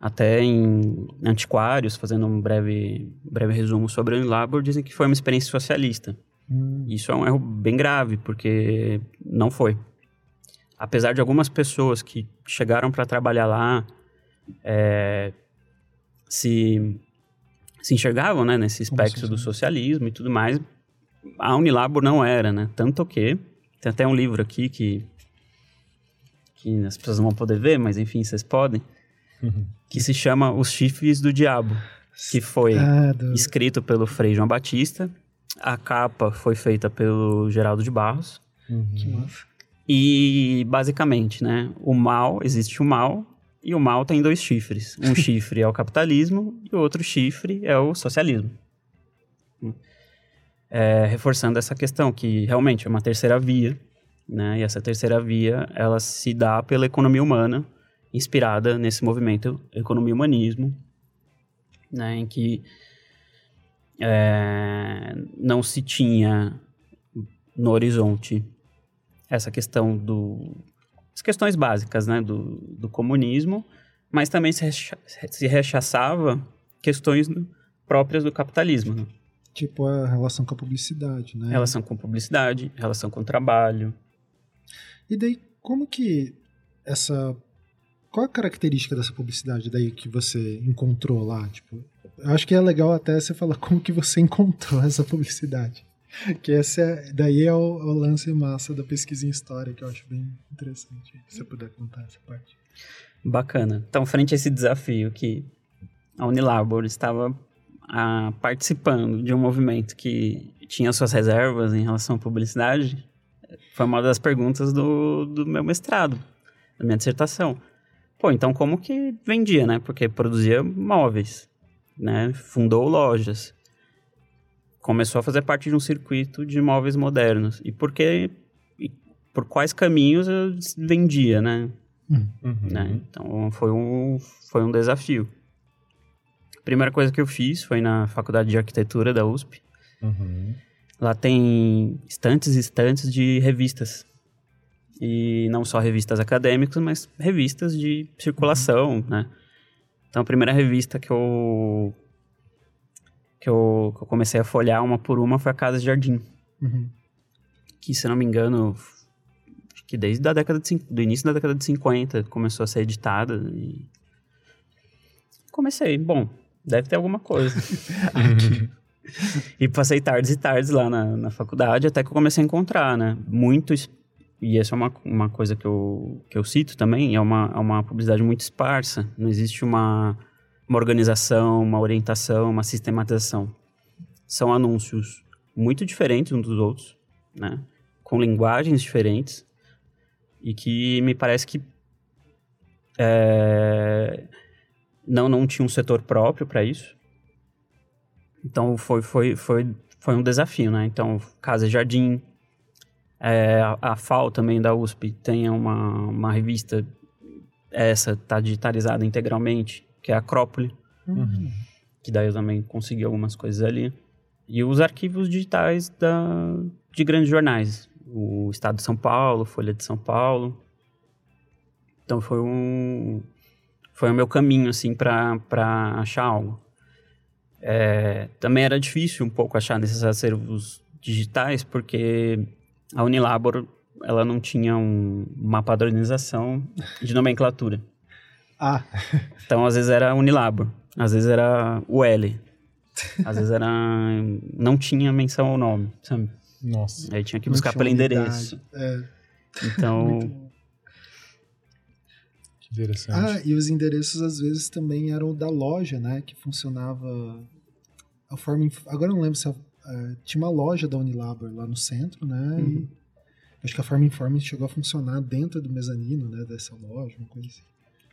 até em antiquários, fazendo um breve, breve resumo sobre o Unilabor, dizem que foi uma experiência socialista. Hum, Isso é um erro bem grave, porque não foi. Apesar de algumas pessoas que chegaram para trabalhar lá é, se, se enxergavam né, nesse espectro do socialismo e tudo mais, a Unilabor não era, né? Tanto que tem até um livro aqui que, que as pessoas não vão poder ver, mas enfim, vocês podem, Uhum. que se chama Os Chifres do Diabo, que foi Ah, do, escrito pelo Frei João Batista. A capa foi feita pelo Geraldo de Barros. que Uhum. massa. E, basicamente, né, o mal, existe o mal, e o mal tem dois chifres. Um chifre é o capitalismo e o outro chifre é o socialismo. É, reforçando essa questão, que realmente é uma terceira via, né, e essa terceira via, ela se dá pela economia humana, inspirada nesse movimento economia-humanismo, né, em que é, não se tinha no horizonte essa questão do as questões básicas né? Do, do comunismo mas também se, recha- se rechaçava questões próprias do capitalismo né? Tipo a relação com a publicidade, né? relação com publicidade relação com trabalho E daí, como que essa. Qual a característica dessa publicidade daí que você encontrou lá? Tipo, eu acho que é legal até você falar como que você encontrou essa publicidade. Que essa é, daí é o, o lance massa da pesquisa em história, que eu acho bem interessante. Se você puder contar essa parte. Bacana. Então, frente a esse desafio que a Unilabor estava ah, participando de um movimento que tinha suas reservas em relação à publicidade, foi uma das perguntas do, do meu mestrado, da minha dissertação. Pô, então como que vendia, né? Porque produzia móveis, né? Fundou lojas. Começou a fazer parte de um circuito de móveis modernos. E por que... e por quais caminhos eu vendia, né? Uhum. né? Então foi um, foi um desafio. Primeira coisa que eu fiz foi na Faculdade de Arquitetura da USP. Uhum. Lá tem estantes e estantes de revistas. E não só revistas acadêmicas, mas revistas de circulação, né? Então a primeira revista que eu, que eu que eu comecei a folhear uma por uma foi a Casa de Jardim Uhum. que, se não me engano, acho que desde a década de, do início da década de 50 começou a ser editada e comecei, bom, deve ter alguma coisa. e passei tardes e tardes lá na, na faculdade até que eu comecei a encontrar, né, muitos e essa é uma, uma coisa que eu, que eu cito também, é uma, é uma publicidade muito esparsa, não existe uma, uma organização, uma orientação, uma sistematização. São anúncios muito diferentes uns dos outros, né? Com linguagens diferentes e que me parece que é, não não tinha um setor próprio para isso. Então foi foi foi foi um desafio, né? Então Casa e Jardim, é, a, a FAO também da USP tem uma, uma revista essa tá digitalizada integralmente que é a Acrópole Uhum. que daí eu também consegui algumas coisas ali. E os arquivos digitais da, de grandes jornais, o Estado de São Paulo, Folha de São Paulo. Então foi um foi o meu caminho assim para achar algo. É, também era difícil um pouco achar nesses acervos digitais porque a Unilabor ela não tinha um, uma padronização de nomenclatura. Ah, Então, às vezes era Unilabor, às vezes era o L, às vezes era... não tinha menção ao nome, sabe? Nossa. Aí tinha que buscar pelo endereço. É. Então, interessante. Ah, e os endereços às vezes também eram da loja, né? Que funcionava. A forma. Agora não lembro se. a- eh, tinha uma loja da Unilabor lá no centro, né? E acho que a Forma Informe chegou a funcionar dentro do mezanino, né? Dessa loja, uma coisa assim.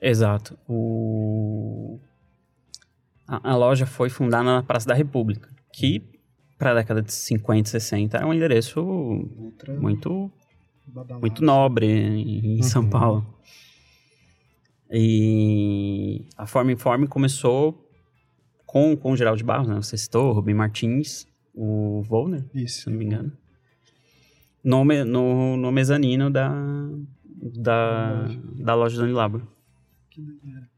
exato. O... A, a loja foi fundada na Praça da República, que para a década de 50 e 60 era um endereço Outra muito badalada. muito nobre em em São Uhum. Paulo. E a Forma Informe começou com, com o Geraldo Barros, né? Você citou, Rubem Martins, o Volner, se Isso. não me engano. No, no, no mezanino da, da, loja. da loja da Unilabor. Que doideira.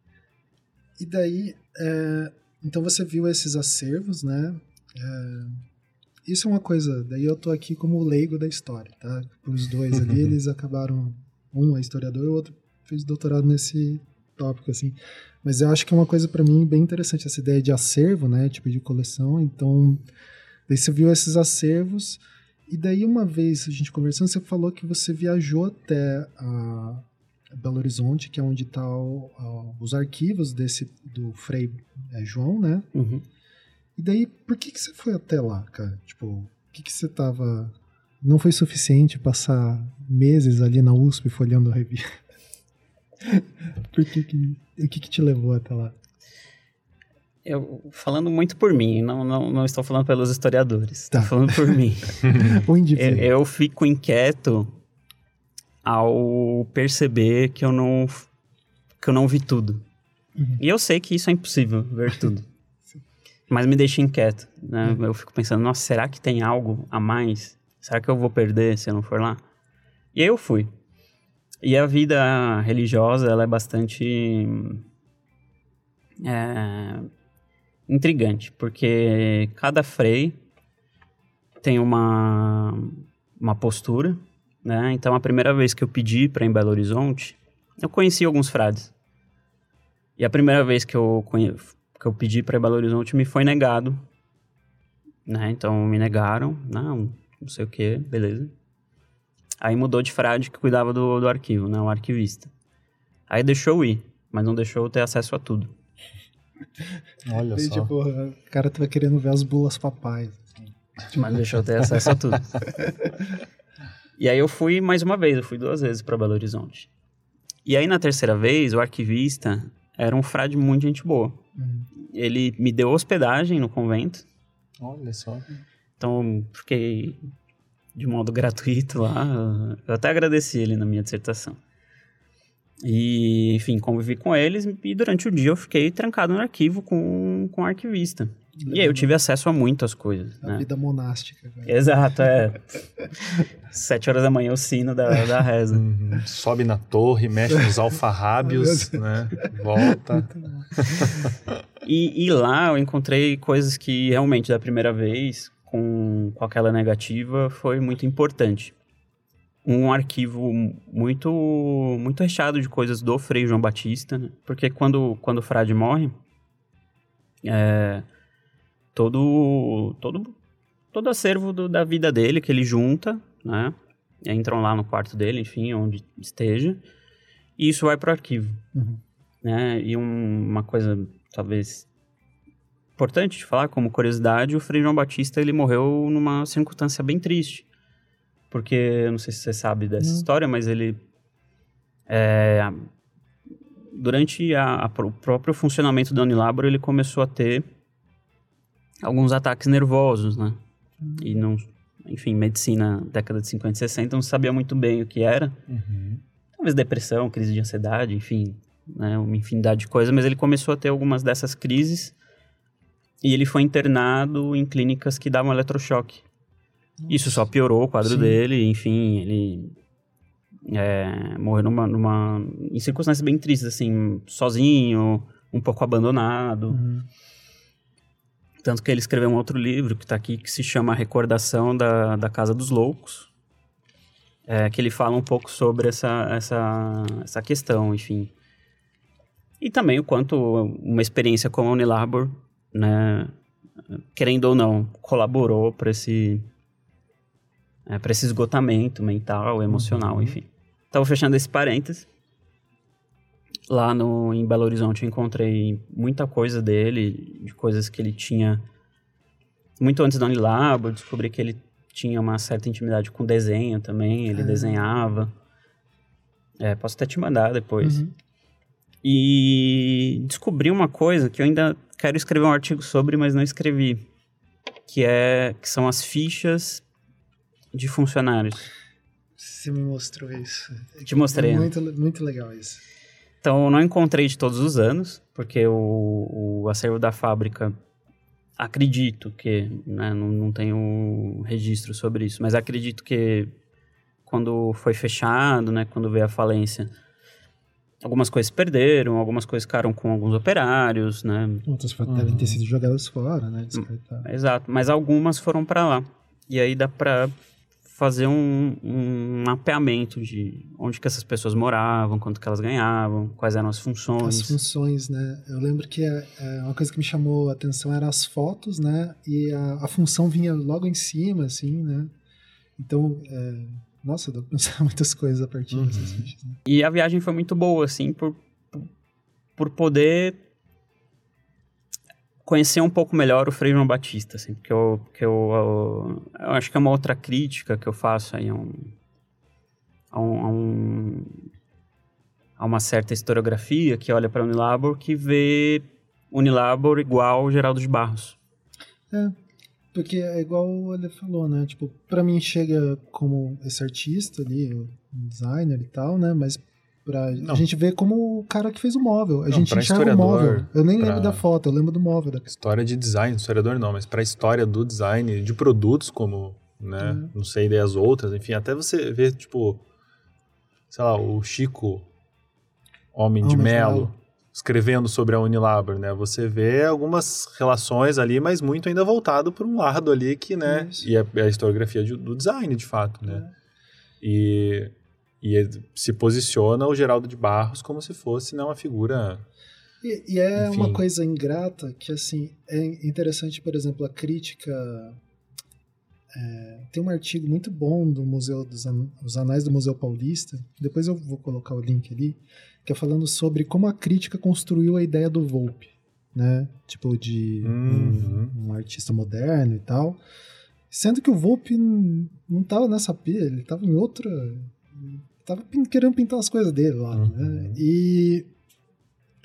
E daí, é, então você viu esses acervos, né? É, isso é uma coisa, daí eu tô aqui como o leigo da história, tá? Os dois ali, eles acabaram, um é historiador e o outro fez doutorado nesse tópico, assim. Mas eu acho que é uma coisa para mim bem interessante, essa ideia de acervo, né? Tipo de coleção. Então, daí você viu esses acervos, e daí uma vez a gente conversando, você falou que você viajou até a, Belo Horizonte, que é onde está os arquivos desse do Frei é, João, né? Uhum. E daí, por que, que você foi até lá, cara? Tipo, o que, que você tava. Não foi suficiente passar meses ali na USP folhando a revista? Por que que. O que, que te levou até lá? Eu, falando muito por mim, não, não, não estou falando pelos historiadores, Tá. estou falando por mim. Eu, eu fico inquieto ao perceber que eu não que eu não vi tudo. Uhum. E eu sei que isso é impossível, ver tudo. Mas me deixa inquieto, né? Eu fico pensando, nossa, será que tem algo a mais? Será que eu vou perder se eu não for lá? E aí eu fui. E a vida religiosa, ela é bastante é, intrigante, porque cada frei tem uma, uma postura, né? Então, a primeira vez que eu pedi para em Belo Horizonte, eu conheci alguns frades. E a primeira vez que eu, que eu pedi para Belo Horizonte me foi negado, né? Então, me negaram, não, não sei o que, beleza. Aí mudou de frade que cuidava do, do arquivo, né? O arquivista. Aí deixou eu ir, mas não deixou eu ter acesso a tudo. Olha só. tipo, o cara tava querendo ver as bulas papais. assim. Mas deixou eu ter acesso a tudo. E aí eu fui mais uma vez, eu fui duas vezes para Belo Horizonte. E aí na terceira vez, o arquivista era um frade muito gente boa. Uhum. Ele me deu hospedagem no convento, Olha só. então fiquei de modo gratuito lá. Eu até agradeci ele na minha dissertação. E, enfim, convivi com eles e durante o dia eu fiquei trancado no arquivo com, com o arquivista. E aí eu tive acesso a muitas coisas, A né? vida monástica. Exato, é. Sete horas da manhã o sino da, da reza. Uhum. Sobe na torre, mexe nos alfarrábios, né? Volta. E, e lá eu encontrei coisas que realmente da primeira vez, com, com aquela negativa, foi muito importante. Um arquivo muito muito recheado de coisas do Frei João Batista, né? Porque quando, quando o frade morre, é, todo, todo, todo acervo do- da vida dele que ele junta, né? Entram lá no quarto dele, enfim, onde esteja, e isso vai para o arquivo. Uhum. Né? E um- uma coisa, talvez, importante de falar, como curiosidade, o Frei João Batista, ele morreu numa circunstância bem triste. Porque, eu não sei se você sabe dessa Não. história, mas ele... é, durante a- a o próprio funcionamento da Unilabor, ele começou a ter alguns ataques nervosos, né? E não... Enfim, medicina, década de 50 e 60, não sabia muito bem o que era Uhum. talvez depressão, crise de ansiedade, enfim, né, uma infinidade de coisas, mas ele começou a ter algumas dessas crises e ele foi internado em clínicas que davam eletrochoque. Isso só piorou o quadro Sim. dele, enfim, ele é, morreu numa, numa, em circunstâncias bem tristes, assim, sozinho, um pouco abandonado. Uhum. Tanto que ele escreveu um outro livro que está aqui, que se chama Recordação da, da Casa dos Loucos, é, que ele fala um pouco sobre essa, essa, essa questão, enfim. E também o quanto uma experiência como a Unilabor, né, querendo ou não, colaborou para esse, é, para esse esgotamento mental, emocional, Uhum. enfim. Então, fechando esse parênteses, lá no, em Belo Horizonte eu encontrei muita coisa dele, de coisas que ele tinha muito antes da Unilab, eu descobri que ele tinha uma certa intimidade com desenho também, ele Ah. desenhava. É, posso até te mandar depois. Uhum. E descobri uma coisa que eu ainda quero escrever um artigo sobre, mas não escrevi, que é que são as fichas de funcionários. Você me mostrou isso. Te mostrei, É né? muito, muito legal isso. Então, eu não encontrei de todos os anos, porque o, o acervo da fábrica, acredito que, né, não, não tenho registro sobre isso, mas acredito que quando foi fechado, né, quando veio a falência, algumas coisas perderam, algumas coisas ficaram com alguns operários, né, Outras Uhum. devem ter sido jogadas fora, né? Descartadas. Exato, mas algumas foram para lá. E aí dá para fazer um, um mapeamento de onde que essas pessoas moravam, quanto que elas ganhavam, quais eram as funções. As funções, né? Eu lembro que é, é, uma coisa que me chamou a atenção era as fotos, né? E a, a função vinha logo em cima, assim, né? Então, é, nossa, dá pra pensar muitas coisas a partir Uhum. dessas fichas. Né? E a viagem foi muito boa, assim, por, por poder conhecer um pouco melhor o Frei João Batista, assim, porque eu, porque eu, eu, eu acho que é uma outra crítica que eu faço aí a um, a um, a um- uma certa historiografia que olha para Unilabor que vê Unilabor igual Geraldo de Barros. Porque é igual ele falou, né? Tipo, pra mim chega como esse artista ali, o designer e tal, né? Mas pra Não. a gente vê como o cara que fez o móvel. A Não, gente pra enxerga o móvel. Eu nem pra- lembro da foto, eu lembro do móvel da História de design, historiador não, mas para a história do design de produtos como, né, Uhum. não sei ideias outras, enfim, até você ver tipo, sei lá, o Chico Homem de Homem de Melo. Escrevendo sobre a Unilabor, né? Você vê algumas relações ali, mas muito ainda voltado para um lado ali que, né, Isso. e é é a historiografia de- do design, de fato, né? E e ele se posiciona o Geraldo de Barros como se fosse né, uma figura E, e é Enfim. uma coisa ingrata que, assim, é interessante, por exemplo, a crítica. É, tem um artigo muito bom do Museu dos An- Anais do Museu Paulista, depois eu vou colocar o link ali, que é falando sobre como a crítica construiu a ideia do Volpe, né? Tipo, de Uhum. um, um artista moderno e tal. Sendo que o Volpe não tava nessa pia, ele tava em outra. Tava querendo pintar as coisas dele lá, Uhum. né? E,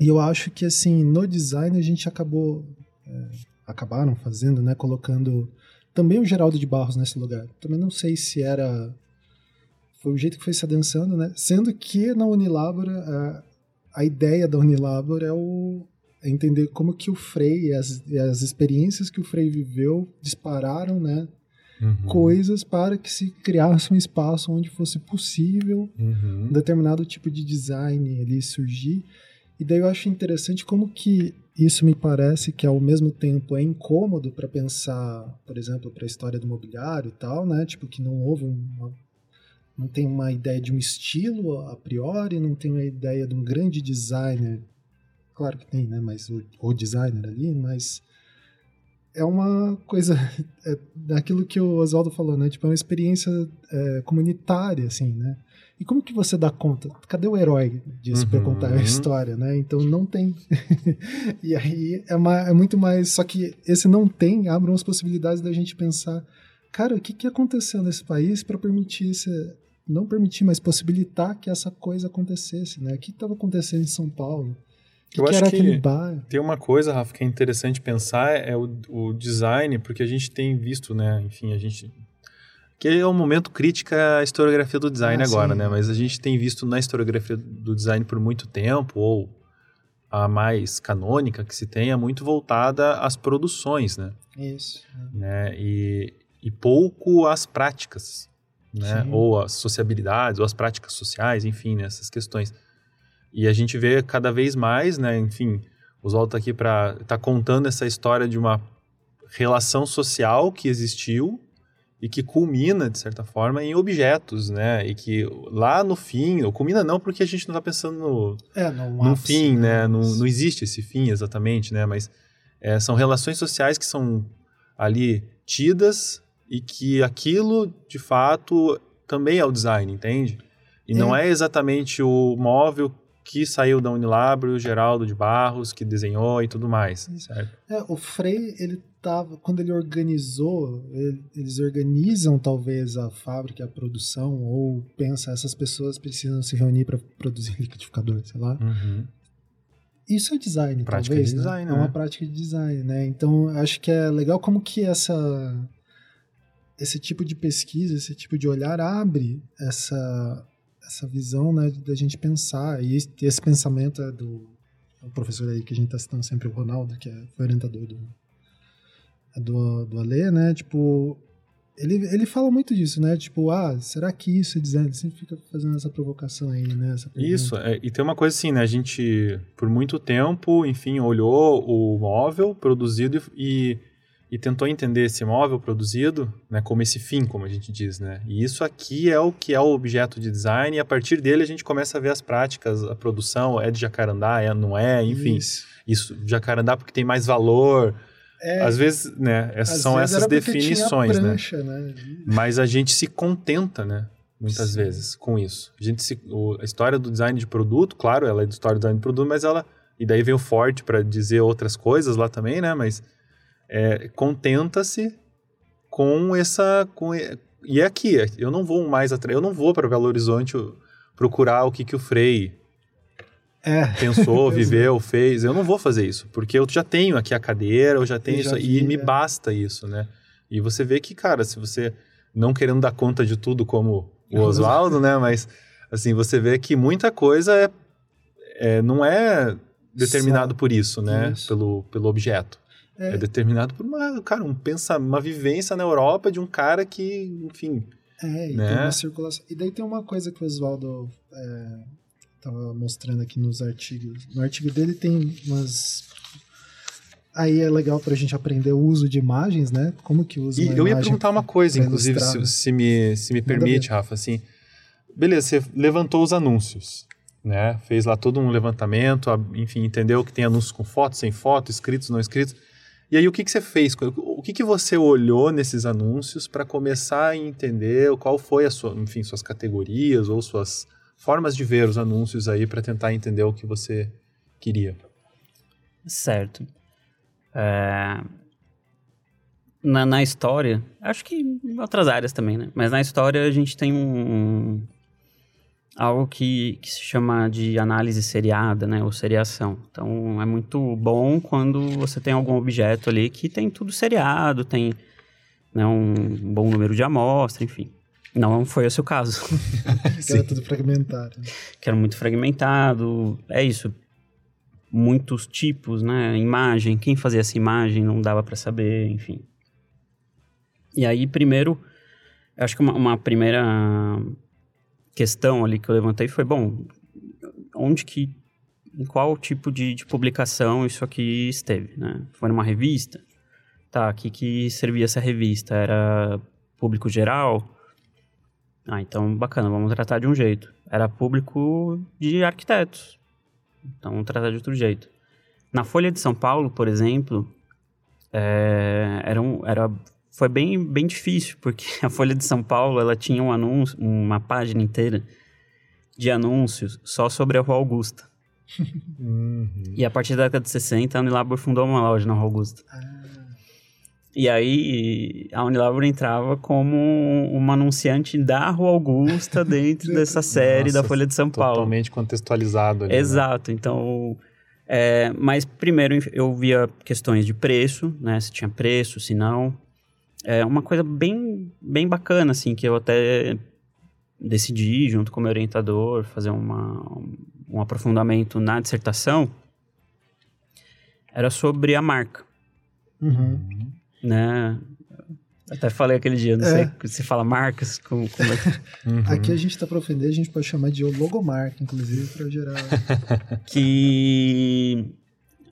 e eu acho que, assim, no design a gente acabou. é, acabaram fazendo, né? Colocando também o Geraldo de Barros nesse lugar. Também não sei se era. Foi o jeito que foi se adensando, né? Sendo que na Unilabora, a, a ideia da Unilabora é o. é entender como que o Frei e as, e as experiências que o Frei viveu dispararam, né? uhum, Coisas para que se criasse um espaço onde fosse possível uhum. um determinado tipo de design ali surgir. E daí eu acho interessante como que isso me parece que ao mesmo tempo é incômodo para pensar, por exemplo, para a história do mobiliário e tal, né? Tipo que não houve uma não tem uma ideia de um estilo a priori, não tem uma ideia de um grande designer. Claro que tem, né? Mas o, o designer ali, mas é uma coisa é, daquilo que o Oswaldo falou, né? Tipo, é uma experiência é, comunitária, assim, né? E como que você dá conta? Cadê o herói disso para Uhum. contar a história, né? Então não tem. e aí é, ma- é muito mais. Só que esse não tem abre umas possibilidades da gente pensar, cara, o que, que aconteceu nesse país para permitir esse. Não permitir, mas possibilitar que essa coisa acontecesse, né? O que estava acontecendo em São Paulo? O que, Eu que acho era que- aquele bar? Tem uma coisa, Rafa, que é interessante pensar é o, o design, porque a gente tem visto, né? Enfim, a gente que é o momento crítica à historiografia do design Ah, agora, sim. né? Mas a gente tem visto na historiografia do design por muito tempo, ou a mais canônica que se é muito voltada às produções, né? Isso. né? E, e pouco às práticas, né? Sim. Ou às sociabilidades, ou às práticas sociais, enfim, né? essas questões. E a gente vê cada vez mais, né? Enfim, o Oswaldo está aqui para tá contando essa história de uma relação social que existiu e que culmina, de certa forma, em objetos, né? E que lá no fim, ou culmina não porque a gente não está pensando no, É, no, no fim, né? Não, Mas- não existe esse fim exatamente, né? Mas é, são relações sociais que são ali tidas e que aquilo, de fato, também é o design, entende? E não é exatamente o móvel que saiu da Unilabro, o Geraldo de Barros, que desenhou e tudo mais, certo? É, o Frey, ele tava, quando ele organizou, ele- eles organizam talvez a fábrica, a produção, ou pensa, essas pessoas precisam se reunir para produzir liquidificador, sei lá. Isso é design, Prática talvez, de né? design, É uma né? prática de design, né? Então, acho que é legal como que essa esse tipo de pesquisa, esse tipo de olhar abre essa essa visão, né, da gente pensar. E esse, esse pensamento é do o professor aí que a gente tá citando sempre, o Ronaldo, que é foi orientador do é do, do Alê, né? Tipo, ele, ele fala muito disso, né? Tipo, ah, será que isso é design? Ele sempre fica fazendo essa provocação aí, né? Isso, é, e tem uma coisa assim, né? A gente, por muito tempo, enfim, olhou o móvel produzido e, e tentou entender esse móvel produzido né, como esse fim, como a gente diz, né? E isso aqui é o que é o objeto de design e a partir dele a gente começa a ver as práticas, a produção, é de jacarandá, é, não é, enfim. Isso. Isso, jacarandá porque tem mais valor. É, Às vezes, né? Essas Às são vezes essas definições, né? prancha, né? Mas a gente se contenta, né? Muitas Sim. vezes com isso. A gente se, o- a história do design de produto, claro, ela é de história do design de produto, mas ela e daí vem o forte para dizer outras coisas lá também, né? Mas é, contenta-se com essa com, e- e é aqui. Eu não vou mais atrás. Eu não vou para Belo Horizonte procurar o que que o Frei É, pensou, viveu, fez. Eu não vou fazer isso, porque eu já tenho aqui a cadeira, eu já tenho Eu isso já e vi, me é. basta isso, né? E você vê que, cara, se você não querendo dar conta de tudo como o. Oswaldo, né? Mas assim, você vê que muita coisa é, é- não é determinado Só por isso, né? isso. Pelo, pelo objeto. É. É. determinado por uma, cara, um pensa, uma vivência na Europa de um cara que, enfim, é, e Né? tem uma circulação. E daí tem uma coisa que o Oswaldo é, tava mostrando aqui nos artigos. No artigo dele tem umas. Aí é legal pra gente aprender o uso de imagens, né? Como que usa E uma eu ia perguntar uma coisa, inclusive, se, né? se me, se me permite, Rafa, assim. Beleza, você levantou os anúncios, né? Fez lá todo um levantamento, enfim, entendeu que tem anúncios com foto, sem foto, escritos, não escritos. E aí, o que, que você fez? O que, que você olhou nesses anúncios para começar a entender qual foi a sua, enfim, suas categorias ou suas formas de ver os anúncios aí para tentar entender o que você queria? Certo. É, Na, na história, acho que em outras áreas também, né? Mas na história a gente tem um, algo que, que se chama de análise seriada, né? Ou seriação. Então é muito bom quando você tem algum objeto ali que tem tudo seriado, tem né, um bom número de amostra, enfim. Não foi esse o caso. Que era tudo fragmentado. que era muito fragmentado. É isso. Muitos tipos, né? Imagem, quem fazia essa imagem não dava para saber, enfim. E aí, primeiro, acho que uma, uma primeira questão ali que eu levantei foi, bom, onde que, em qual tipo de, de publicação isso aqui esteve, né? Foi numa revista? Tá, o que que servia essa revista? Era público geral? Ah, então bacana, vamos tratar de um jeito. Era público de arquitetos. Então vamos tratar de outro jeito. Na Folha de São Paulo, por exemplo, é, era, um, era foi bem, bem difícil, porque a Folha de São Paulo ela tinha um anúncio, uma página inteira de anúncios só sobre a Rua Augusta. E a partir da década de 60, a Unilabor fundou uma loja na Rua Augusta. E aí a Unilabor entrava como uma anunciante da Rua Augusta dentro dessa série da Nossa, Folha de São Paulo. Totalmente contextualizado ali. né? Exato, então. é, mas primeiro eu via questões de preço, né? Se tinha preço, se não. é uma coisa bem, bem bacana, assim, que eu até decidi, junto com o meu orientador, fazer uma, um aprofundamento na dissertação, era sobre a marca, Uhum. Né? Até falei aquele dia, não É. sei se fala marcas, como, como é que... Uhum. Aqui a gente tá pra ofender, a gente pode chamar de logomarca, inclusive, pra gerar. que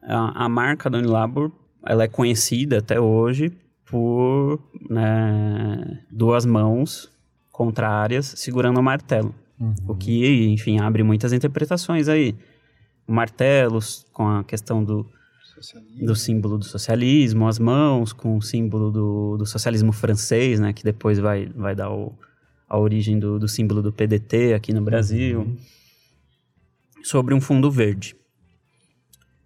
a, a marca da Unilabor, ela é conhecida até hoje por né, duas mãos contrárias segurando o martelo. Uhum. O que, enfim, abre muitas interpretações aí. O martelo com a questão do. Do símbolo do socialismo, as mãos com o símbolo do, do socialismo francês, né, que depois vai, vai dar o, a origem do, do símbolo do PDT aqui no Brasil, sobre um fundo verde.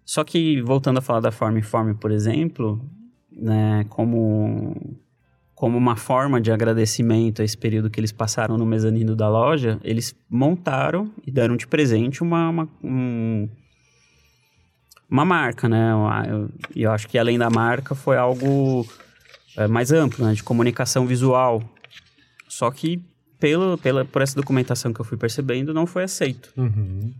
Só que, voltando a falar da Form Informe, por exemplo, né, como, como uma forma de agradecimento a esse período que eles passaram no mezanino da loja, eles montaram e deram de presente uma, uma, um- uma marca, né? Eu- E eu, acho que além da marca foi algo é, mais amplo, né? De comunicação visual. Só que pelo, pela, por essa documentação que eu fui percebendo, não foi aceito. Uhum.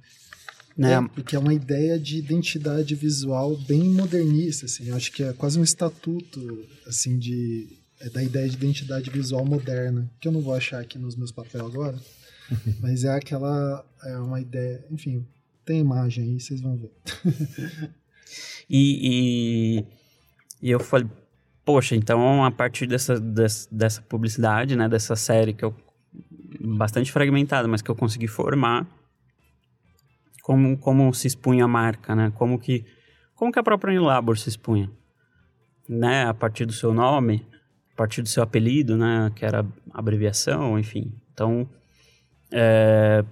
Né? É, porque é uma ideia de identidade visual bem modernista, assim. Eu acho que é quase um estatuto, assim, de é da ideia de identidade visual moderna, que eu não vou achar aqui nos meus papéis agora, mas é aquela é uma ideia, enfim, tem imagem aí, vocês vão ver. E, e, e eu falei, poxa, então a partir dessa, dessa, dessa publicidade, né, dessa série que eu bastante fragmentada, mas que eu consegui formar, como, como se expunha a marca, né? Como que, como que a própria Unilabor se expunha, né? A partir do seu nome, a partir do seu apelido, né? Que era abreviação, enfim. Então, é,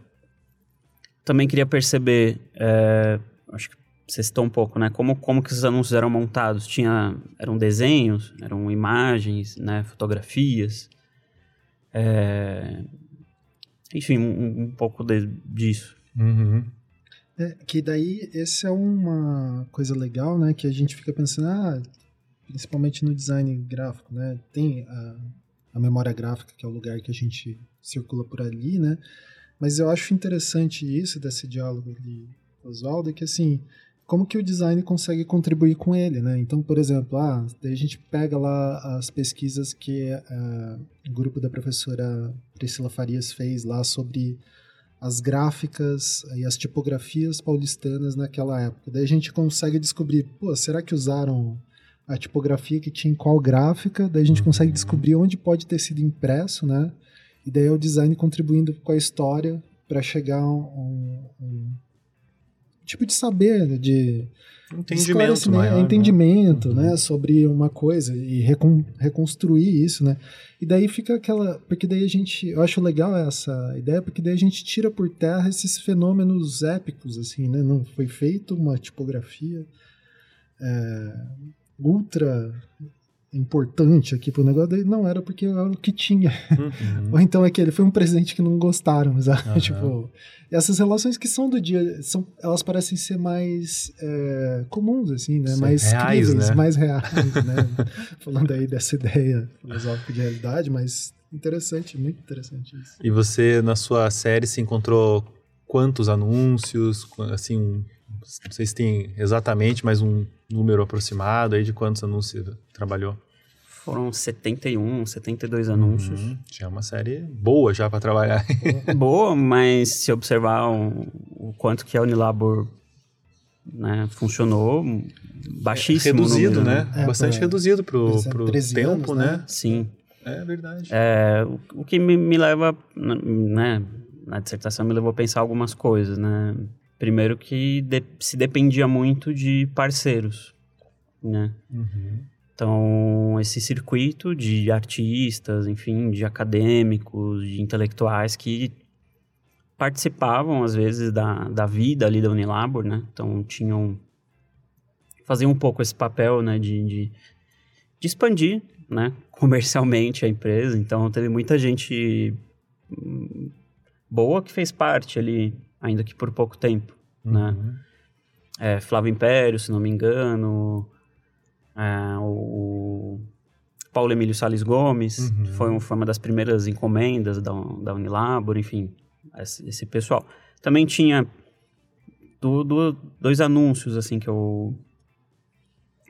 também queria perceber, é, acho que você citou um pouco, né? Como, como que esses anúncios eram montados? Tinha, eram desenhos, eram imagens, né? Fotografias. É, enfim, um, um pouco de- disso. Uhum. É, que daí, esse é uma coisa legal, né? Que a gente fica pensando, ah, principalmente no design gráfico, né? Tem a, a memória gráfica, que é o lugar que a gente circula por ali, né? Mas eu acho interessante isso, desse diálogo o Oswaldo, é que assim, como que o design consegue contribuir com ele, né? Então, por exemplo, ah, daí a gente pega lá as pesquisas que ah, o grupo da professora Priscila Farias fez lá sobre as gráficas e as tipografias paulistanas naquela época. Daí a gente consegue descobrir, pô, será que usaram a tipografia que tinha em qual gráfica? Daí a gente consegue descobrir onde pode ter sido impresso, né? E daí é o design contribuindo com a história para chegar a um, um tipo de saber, né, de Entendimento maior, né? entendimento, Uhum. né, sobre uma coisa e recon- reconstruir isso, né? E daí fica aquela, porque daí a gente, eu acho legal essa ideia, porque daí a gente tira por terra esses fenômenos épicos, assim, né? Não foi feito uma tipografia é, ultra importante aqui pro negócio, daí não era porque era o que tinha. Uhum. Ou então é que ele foi um presente que não gostaram, sabe? Aham. tipo, essas relações que são do dia, são, elas parecem ser mais é, comuns, assim, né? Ser mais reais, críveis, né? mais reais, né? Falando aí dessa ideia filosófica de realidade, mas interessante, muito interessante isso. E você, na sua série, se encontrou quantos anúncios? Assim, um- não sei se tem exatamente, mas um número aproximado aí de quantos anúncios você trabalhou. Foram 71, 72 anúncios. Uhum. Já é uma série boa já para trabalhar. Boa, mas se observar o, o quanto que a Unilabor né, funcionou, baixíssimo reduzido, número, né? É, Bastante pra- reduzido pro, por exemplo, pro 13 tempo, anos, né? né? Sim. É verdade. É, o, o que me, me leva, né, na dissertação me levou a pensar algumas coisas, né? Primeiro que de- se dependia muito de parceiros, né? Uhum. Então, esse circuito de artistas, enfim, de acadêmicos, de intelectuais que participavam, às vezes, da, da vida ali da Unilabor, né? Então, tinham... faziam um pouco esse papel, né? De, de, de expandir, né? Comercialmente a empresa. Então, teve muita gente hum, boa que fez parte ali, ainda que por pouco tempo, né? Uhum. é, Flávio Império, se não me engano, é, o, Paulo Emílio Salles Gomes, Uhum. foi, um- foi uma das primeiras encomendas da, da Unilabor, enfim, esse, esse pessoal. Também tinha do- do- dois anúncios, assim, que eu,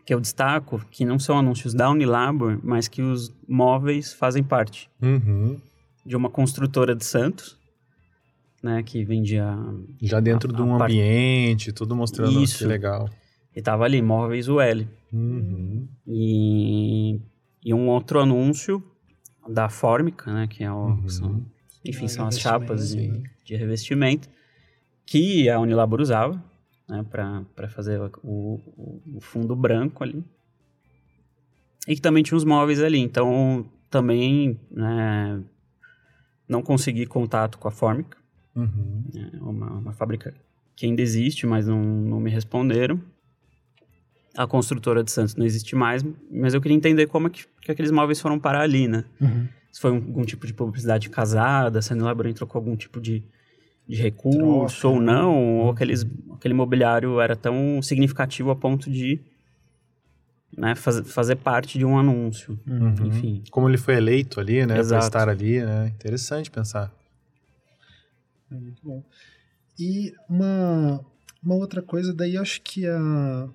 que eu destaco, que não são anúncios da Unilabor, mas que os móveis fazem parte Uhum. de uma construtora de Santos, né, que vendia Já dentro A- de a um parte- ambiente, tudo mostrando Isso. que legal. e tava ali, móveis UL. Uhum. E, e um outro anúncio da Fórmica, né, que é o, Uhum. são, enfim, são as chapas de, de revestimento que a Unilabor usava, né, para fazer o, o, o fundo branco ali. E que também tinha os móveis ali, então também né, não consegui contato com a Fórmica, Uhum. é uma, uma fábrica que ainda existe, mas não, não me responderam. A construtora de Santos não existe mais, mas eu queria entender como é que, que aqueles móveis foram parar ali, né? Uhum. Se foi um- algum tipo de publicidade casada, se a Unilabor entrou com algum tipo de, de recurso Troca. ou não, ou aqueles, aquele mobiliário era tão significativo a ponto de né, faz, fazer parte de um anúncio. Uhum. Enfim. Como ele foi eleito ali, né? Exato. Pra estar ali, né? Interessante pensar. É muito bom. E uma, uma outra coisa, daí acho que a,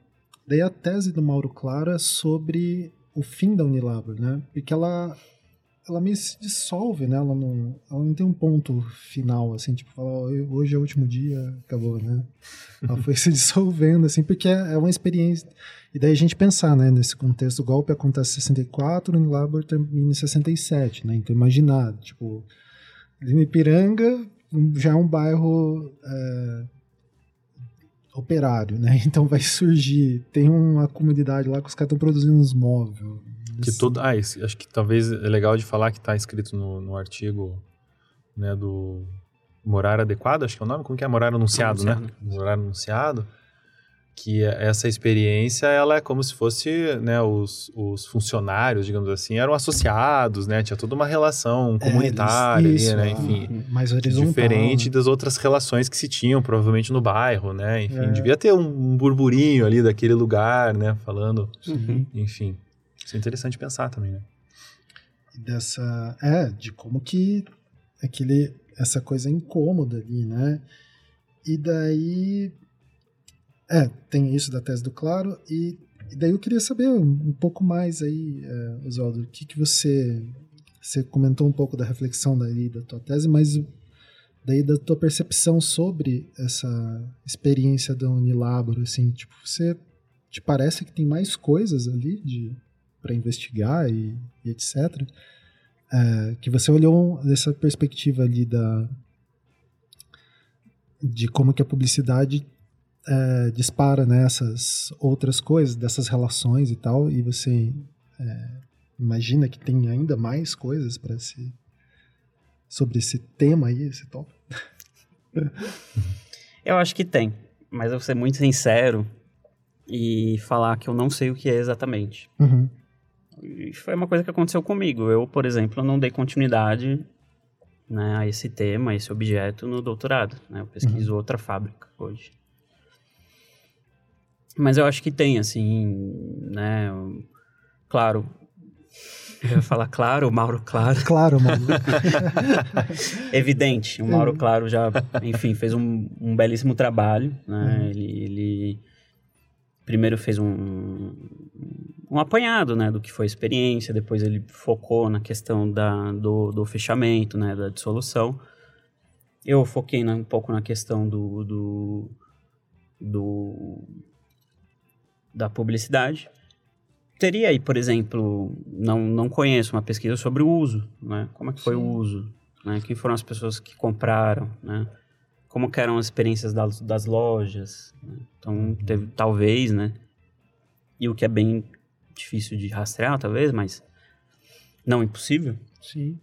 daí a tese do Mauro Claro é sobre o fim da Unilabor, né? Porque ela, ela meio se dissolve, né? Ela não, ela não tem um ponto final, assim, tipo, falar, "Ó, hoje é o último dia, acabou, né? Ela foi se dissolvendo, assim, porque é é uma experiência. E daí a gente pensar, né, nesse contexto, o golpe acontece em 64, o Unilabor termina em 67, né? Então imaginar, tipo, Ipiranga já é um bairro é, operário, né? Então vai surgir, tem uma comunidade lá que os caras estão produzindo uns móveis. Que todo, ah, acho que talvez é legal de falar que está escrito no, no artigo né, do morar adequado, acho que é o nome, como que é? Morar anunciado, né? Anunciado. Morar anunciado, que é- essa experiência, ela é como se fosse, né, os, os funcionários, digamos assim, eram associados, né? Tinha toda uma relação comunitária É, isso, ali, né? ah, Enfim, mais horizontal. diferente das outras relações que se tinham, provavelmente, no bairro, né? Enfim, É. devia ter um, um burburinho ali daquele lugar, né? Falando, Uhum. enfim. Isso é interessante pensar também, né? dessa é de como que aquele essa coisa incômoda ali, né? E daí é tem isso da tese do Claro e, e daí eu queria saber um, um pouco mais aí, é, Oswaldo, o que que você você comentou um pouco da reflexão daí da tua tese, mas daí da tua percepção sobre essa experiência da Unilabor, assim, tipo, você te parece que tem mais coisas ali de para investigar e, e etc. É, que você olhou dessa perspectiva ali da de como que a publicidade é, dispara nessas outras coisas, dessas relações e tal, e você é, imagina que tem ainda mais coisas para se sobre esse tema aí, esse tópico. Eu acho que tem, mas eu vou ser muito sincero e falar que eu não sei o que é exatamente. Uhum. Foi uma coisa que aconteceu comigo. Eu, por exemplo, não dei continuidade né, a esse tema, a esse objeto no doutorado. Né? Eu pesquiso outra fábrica hoje. Mas eu acho que tem, assim, né? Claro. Eu ia falar claro, o Mauro Claro. Claro, mano. Evidente, o Mauro Claro já, enfim, fez um, um belíssimo trabalho, né? Ele, ele primeiro fez um, um apanhado, né, do que foi a experiência, depois ele focou na questão da, do, do fechamento, né, da dissolução. Eu foquei na- um pouco na questão do, do, do da publicidade. Teria aí, por exemplo, não, não conheço uma pesquisa sobre o uso, né? Como é que foi o Sim. uso? Né? Quem foram as pessoas que compraram, né? Como eram as experiências das, das lojas? né? Então, teve, talvez, né? E o que é bem difícil de rastrear, talvez, mas não impossível, Sim.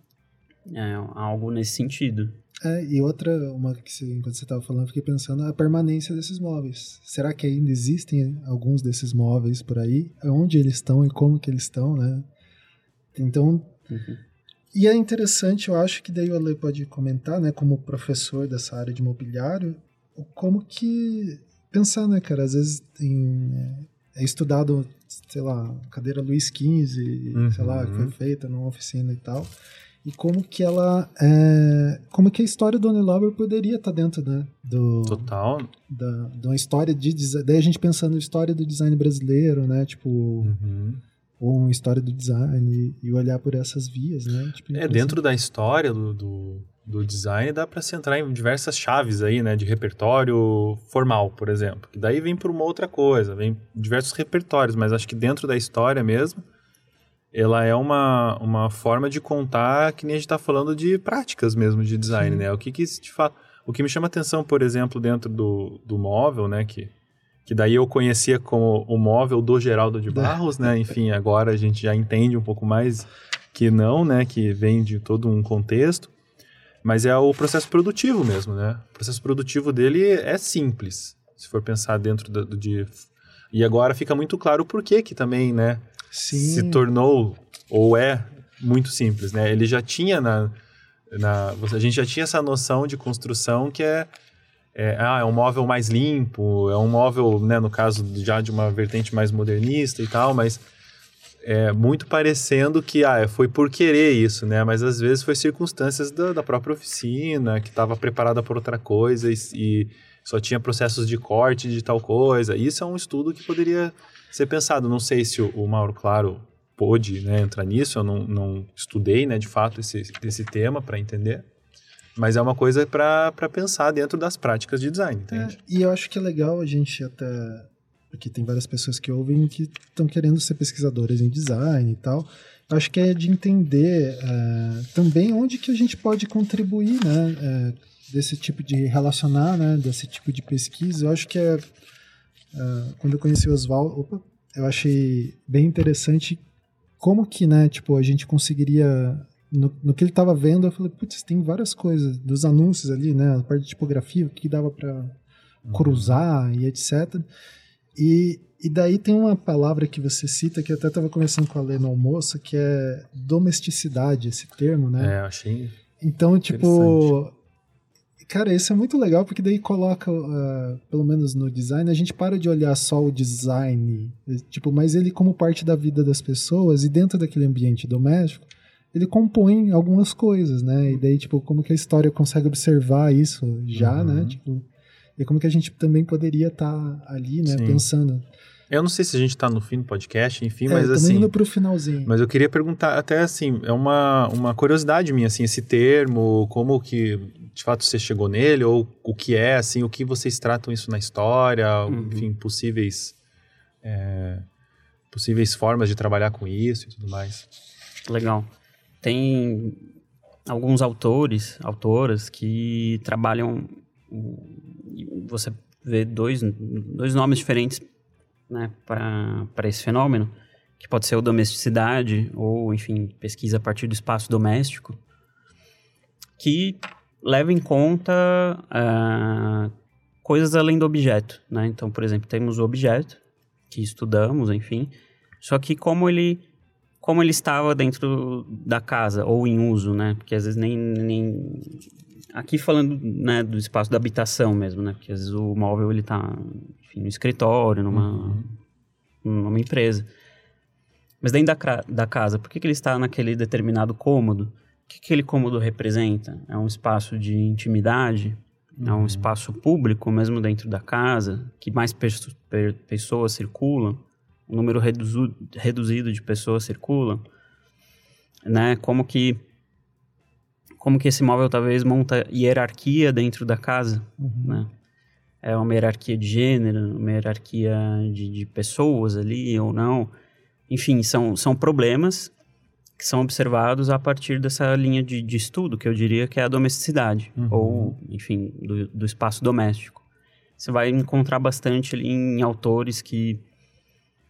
é algo nesse sentido. É, e outra, uma que você, enquanto você estava falando, eu fiquei pensando a permanência desses móveis. Será que ainda existem alguns desses móveis por aí? Onde eles estão e como que eles estão, né? Então, Uhum. e é interessante, eu acho que daí o Ale pode comentar, né, como professor dessa área de mobiliário, como que pensar, né, cara, às vezes em, é, é estudado, sei lá, cadeira Luiz XV, uhum. sei lá, que foi uhum. feita numa oficina e tal. E como que ela é, como que a história do Donny Lauber poderia estar tá dentro, né, do Total. Da, de uma história de daí a gente pensando na história do design brasileiro, né, tipo uhum. ou uma história do design e, olhar por essas vias, né? Tipo, é dentro da história do, do do design dá para se entrar em diversas chaves aí, né, de repertório formal, por exemplo. Que daí vem por uma outra coisa, vem diversos repertórios, mas acho que dentro da história mesmo, ela é uma, uma forma de contar que nem a gente está falando de práticas mesmo de design, Sim. né? O que que de fato, o que me chama atenção, por exemplo, dentro do, do móvel, né, que que daí eu conhecia como o móvel do Geraldo de Barros, né? Enfim, agora a gente já entende um pouco mais que não, né, que vem de todo um contexto. Mas é o processo produtivo mesmo, né? O processo produtivo dele é simples, se for pensar dentro do, de... E agora fica muito claro o porquê que também, né? Sim. Se tornou, ou é, muito simples, né? Ele já tinha na... na a gente já tinha essa noção de construção que é é, ah, é um móvel mais limpo, é um móvel, né, no caso já de uma vertente mais modernista e tal, mas é, muito parecendo que ah, foi por querer isso, né? Mas às vezes foi circunstâncias da, da própria oficina, que estava preparada por outra coisa e, e, só tinha processos de corte de tal coisa. Isso é um estudo que poderia ser pensado. Não sei se o, o Mauro Claro pôde né, entrar nisso, eu não, não estudei né, de fato esse, esse tema para entender. Mas é uma coisa para pensar dentro das práticas de design, entende? É, e eu acho que é legal a gente até porque tem várias pessoas que ouvem que estão querendo ser pesquisadoras em design e tal. Eu acho que é de entender uh, também onde que a gente pode contribuir, né, uh, desse tipo de relacionar, né, desse tipo de pesquisa. Eu acho que é uh, quando eu conheci o Oswaldo, eu achei bem interessante como que, né, tipo, a gente conseguiria no, no que ele estava vendo, eu falei, putz, tem várias coisas dos anúncios ali, né, a parte de tipografia, o que dava para uhum. cruzar e etc. E, e daí tem uma palavra que você cita, que eu até estava conversando com a Lê no almoço, que é domesticidade, esse termo, né? É, achei. Então, tipo. Cara, isso é muito legal, porque daí coloca, uh, pelo menos no design, a gente para de olhar só o design, tipo, mas ele como parte da vida das pessoas, e dentro daquele ambiente doméstico, ele compõe algumas coisas, né? E daí, tipo, como que a história consegue observar isso já, né? uhum. né? Tipo, e como que a gente também poderia estar tá ali, né, Sim. pensando. Eu não sei se a gente está no fim do podcast, enfim, é, mas assim... indo para o finalzinho. Mas eu queria perguntar, até assim, é uma, uma curiosidade minha, assim, esse termo, como que, de fato, você chegou nele, ou o que é, assim, o que vocês tratam isso na história, uhum. enfim, possíveis... É, possíveis formas de trabalhar com isso e tudo mais. Legal. Tem alguns autores, autoras que trabalham você vê dois, dois nomes diferentes né, para esse fenômeno, que pode ser o domesticidade ou, enfim, pesquisa a partir do espaço doméstico, que leva em conta uh, coisas além do objeto. Né? Então, por exemplo, temos o objeto, que estudamos, enfim, só que como ele como ele estava dentro da casa ou em uso, né? Porque às vezes nem, nem Aqui falando né, do espaço da habitação mesmo, né? Porque às vezes o móvel ele está no escritório, numa, uhum. numa empresa. Mas dentro da, da casa, por que, que ele está naquele determinado cômodo? O que aquele cômodo representa? É um espaço de intimidade? Uhum. É um uhum. espaço público mesmo dentro da casa? Que mais pessoas circulam? Um número redu reduzido de pessoas circulam? Né? Como que como que esse móvel talvez monta hierarquia dentro da casa, uhum. né? É uma hierarquia de gênero, uma hierarquia de, de pessoas ali ou não. Enfim, são, são problemas que são observados a partir dessa linha de, de estudo, que eu diria que é a domesticidade, uhum. ou, enfim, do, do espaço doméstico. Você vai encontrar bastante ali em autores que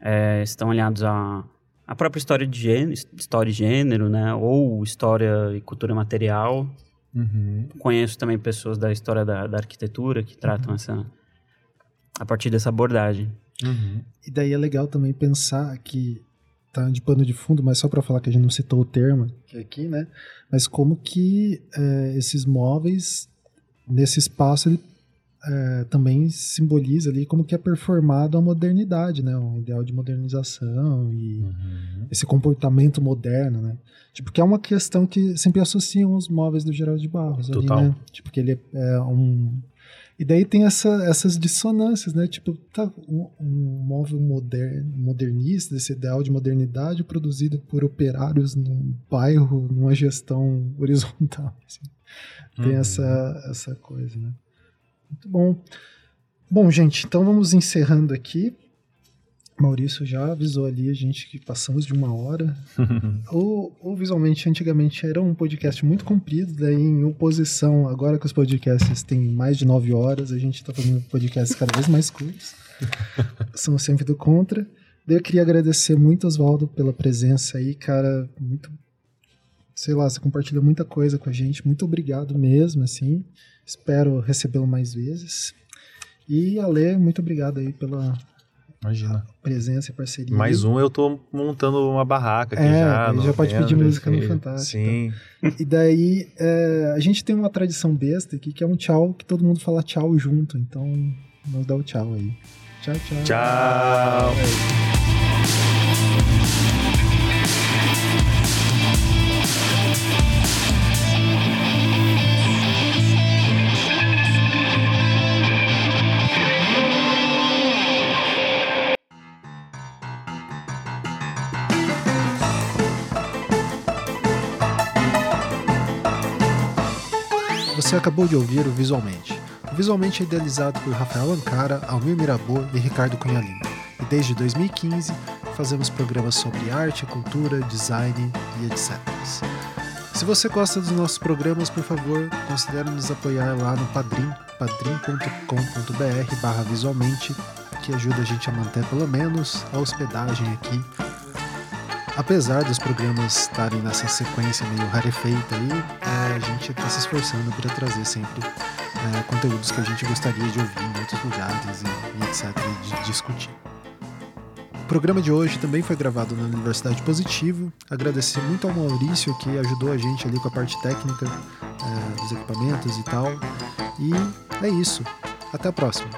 é, estão alinhados a a própria história de gênero, história de gênero, né? Ou história e cultura material. Uhum. Conheço também pessoas da história da, da arquitetura que tratam uhum. essa a partir dessa abordagem. Uhum. E daí é legal também pensar que tá de pano de fundo, mas só para falar que a gente não citou o termo que é aqui, né? Mas como que é, esses móveis nesse espaço ele é, também simboliza ali como que é performado a modernidade, né? Um ideal de modernização e uhum. esse comportamento moderno, né? Tipo, que é uma questão que sempre associam os móveis do Geraldo de Barros Total. ali, né? Tipo, que ele é um... E daí tem essa, essas dissonâncias, né? Tipo, tá, um, um móvel modern, modernista, esse ideal de modernidade produzido por operários num bairro, numa gestão horizontal, assim. Tem uhum. essa, essa coisa, né? Muito bom. Bom, gente, então vamos encerrando aqui. Maurício já avisou ali a gente que passamos de uma hora. ou, ou, visualmente, antigamente era um podcast muito comprido, daí em oposição, agora que os podcasts têm mais de nove horas, a gente está fazendo podcasts cada vez mais curtos. Somos sempre do contra. Daí eu queria agradecer muito, Oswaldo, pela presença aí, cara. Muito. Sei lá, você compartilhou muita coisa com a gente. Muito obrigado mesmo, assim. Espero recebê-lo mais vezes. E Ale, muito obrigado aí pela Imagina. presença e parceria. Mais um, eu tô montando uma barraca aqui é, já. já pode pedir música no Fantástico. Sim. E daí, é, a gente tem uma tradição besta aqui, que é um tchau, que todo mundo fala tchau junto. Então, vamos dar o tchau aí. Tchau, tchau. Tchau. Você acabou de ouvir o Visualmente. O Visualmente é idealizado por Rafael Ancara, Almir Mirabô e Ricardo Cunha Lima. E desde 2015 fazemos programas sobre arte, cultura, design e etc. Se você gosta dos nossos programas, por favor, considere nos apoiar lá no Padrim, padrim.com.br barra visualmente, que ajuda a gente a manter pelo menos a hospedagem aqui apesar dos programas estarem nessa sequência meio rarefeita aí, é, a gente está se esforçando para trazer sempre é, conteúdos que a gente gostaria de ouvir em outros lugares e, e etc. de discutir. O programa de hoje também foi gravado na Universidade Positivo. Agradecer muito ao Maurício que ajudou a gente ali com a parte técnica é, dos equipamentos e tal. E é isso. Até a próxima.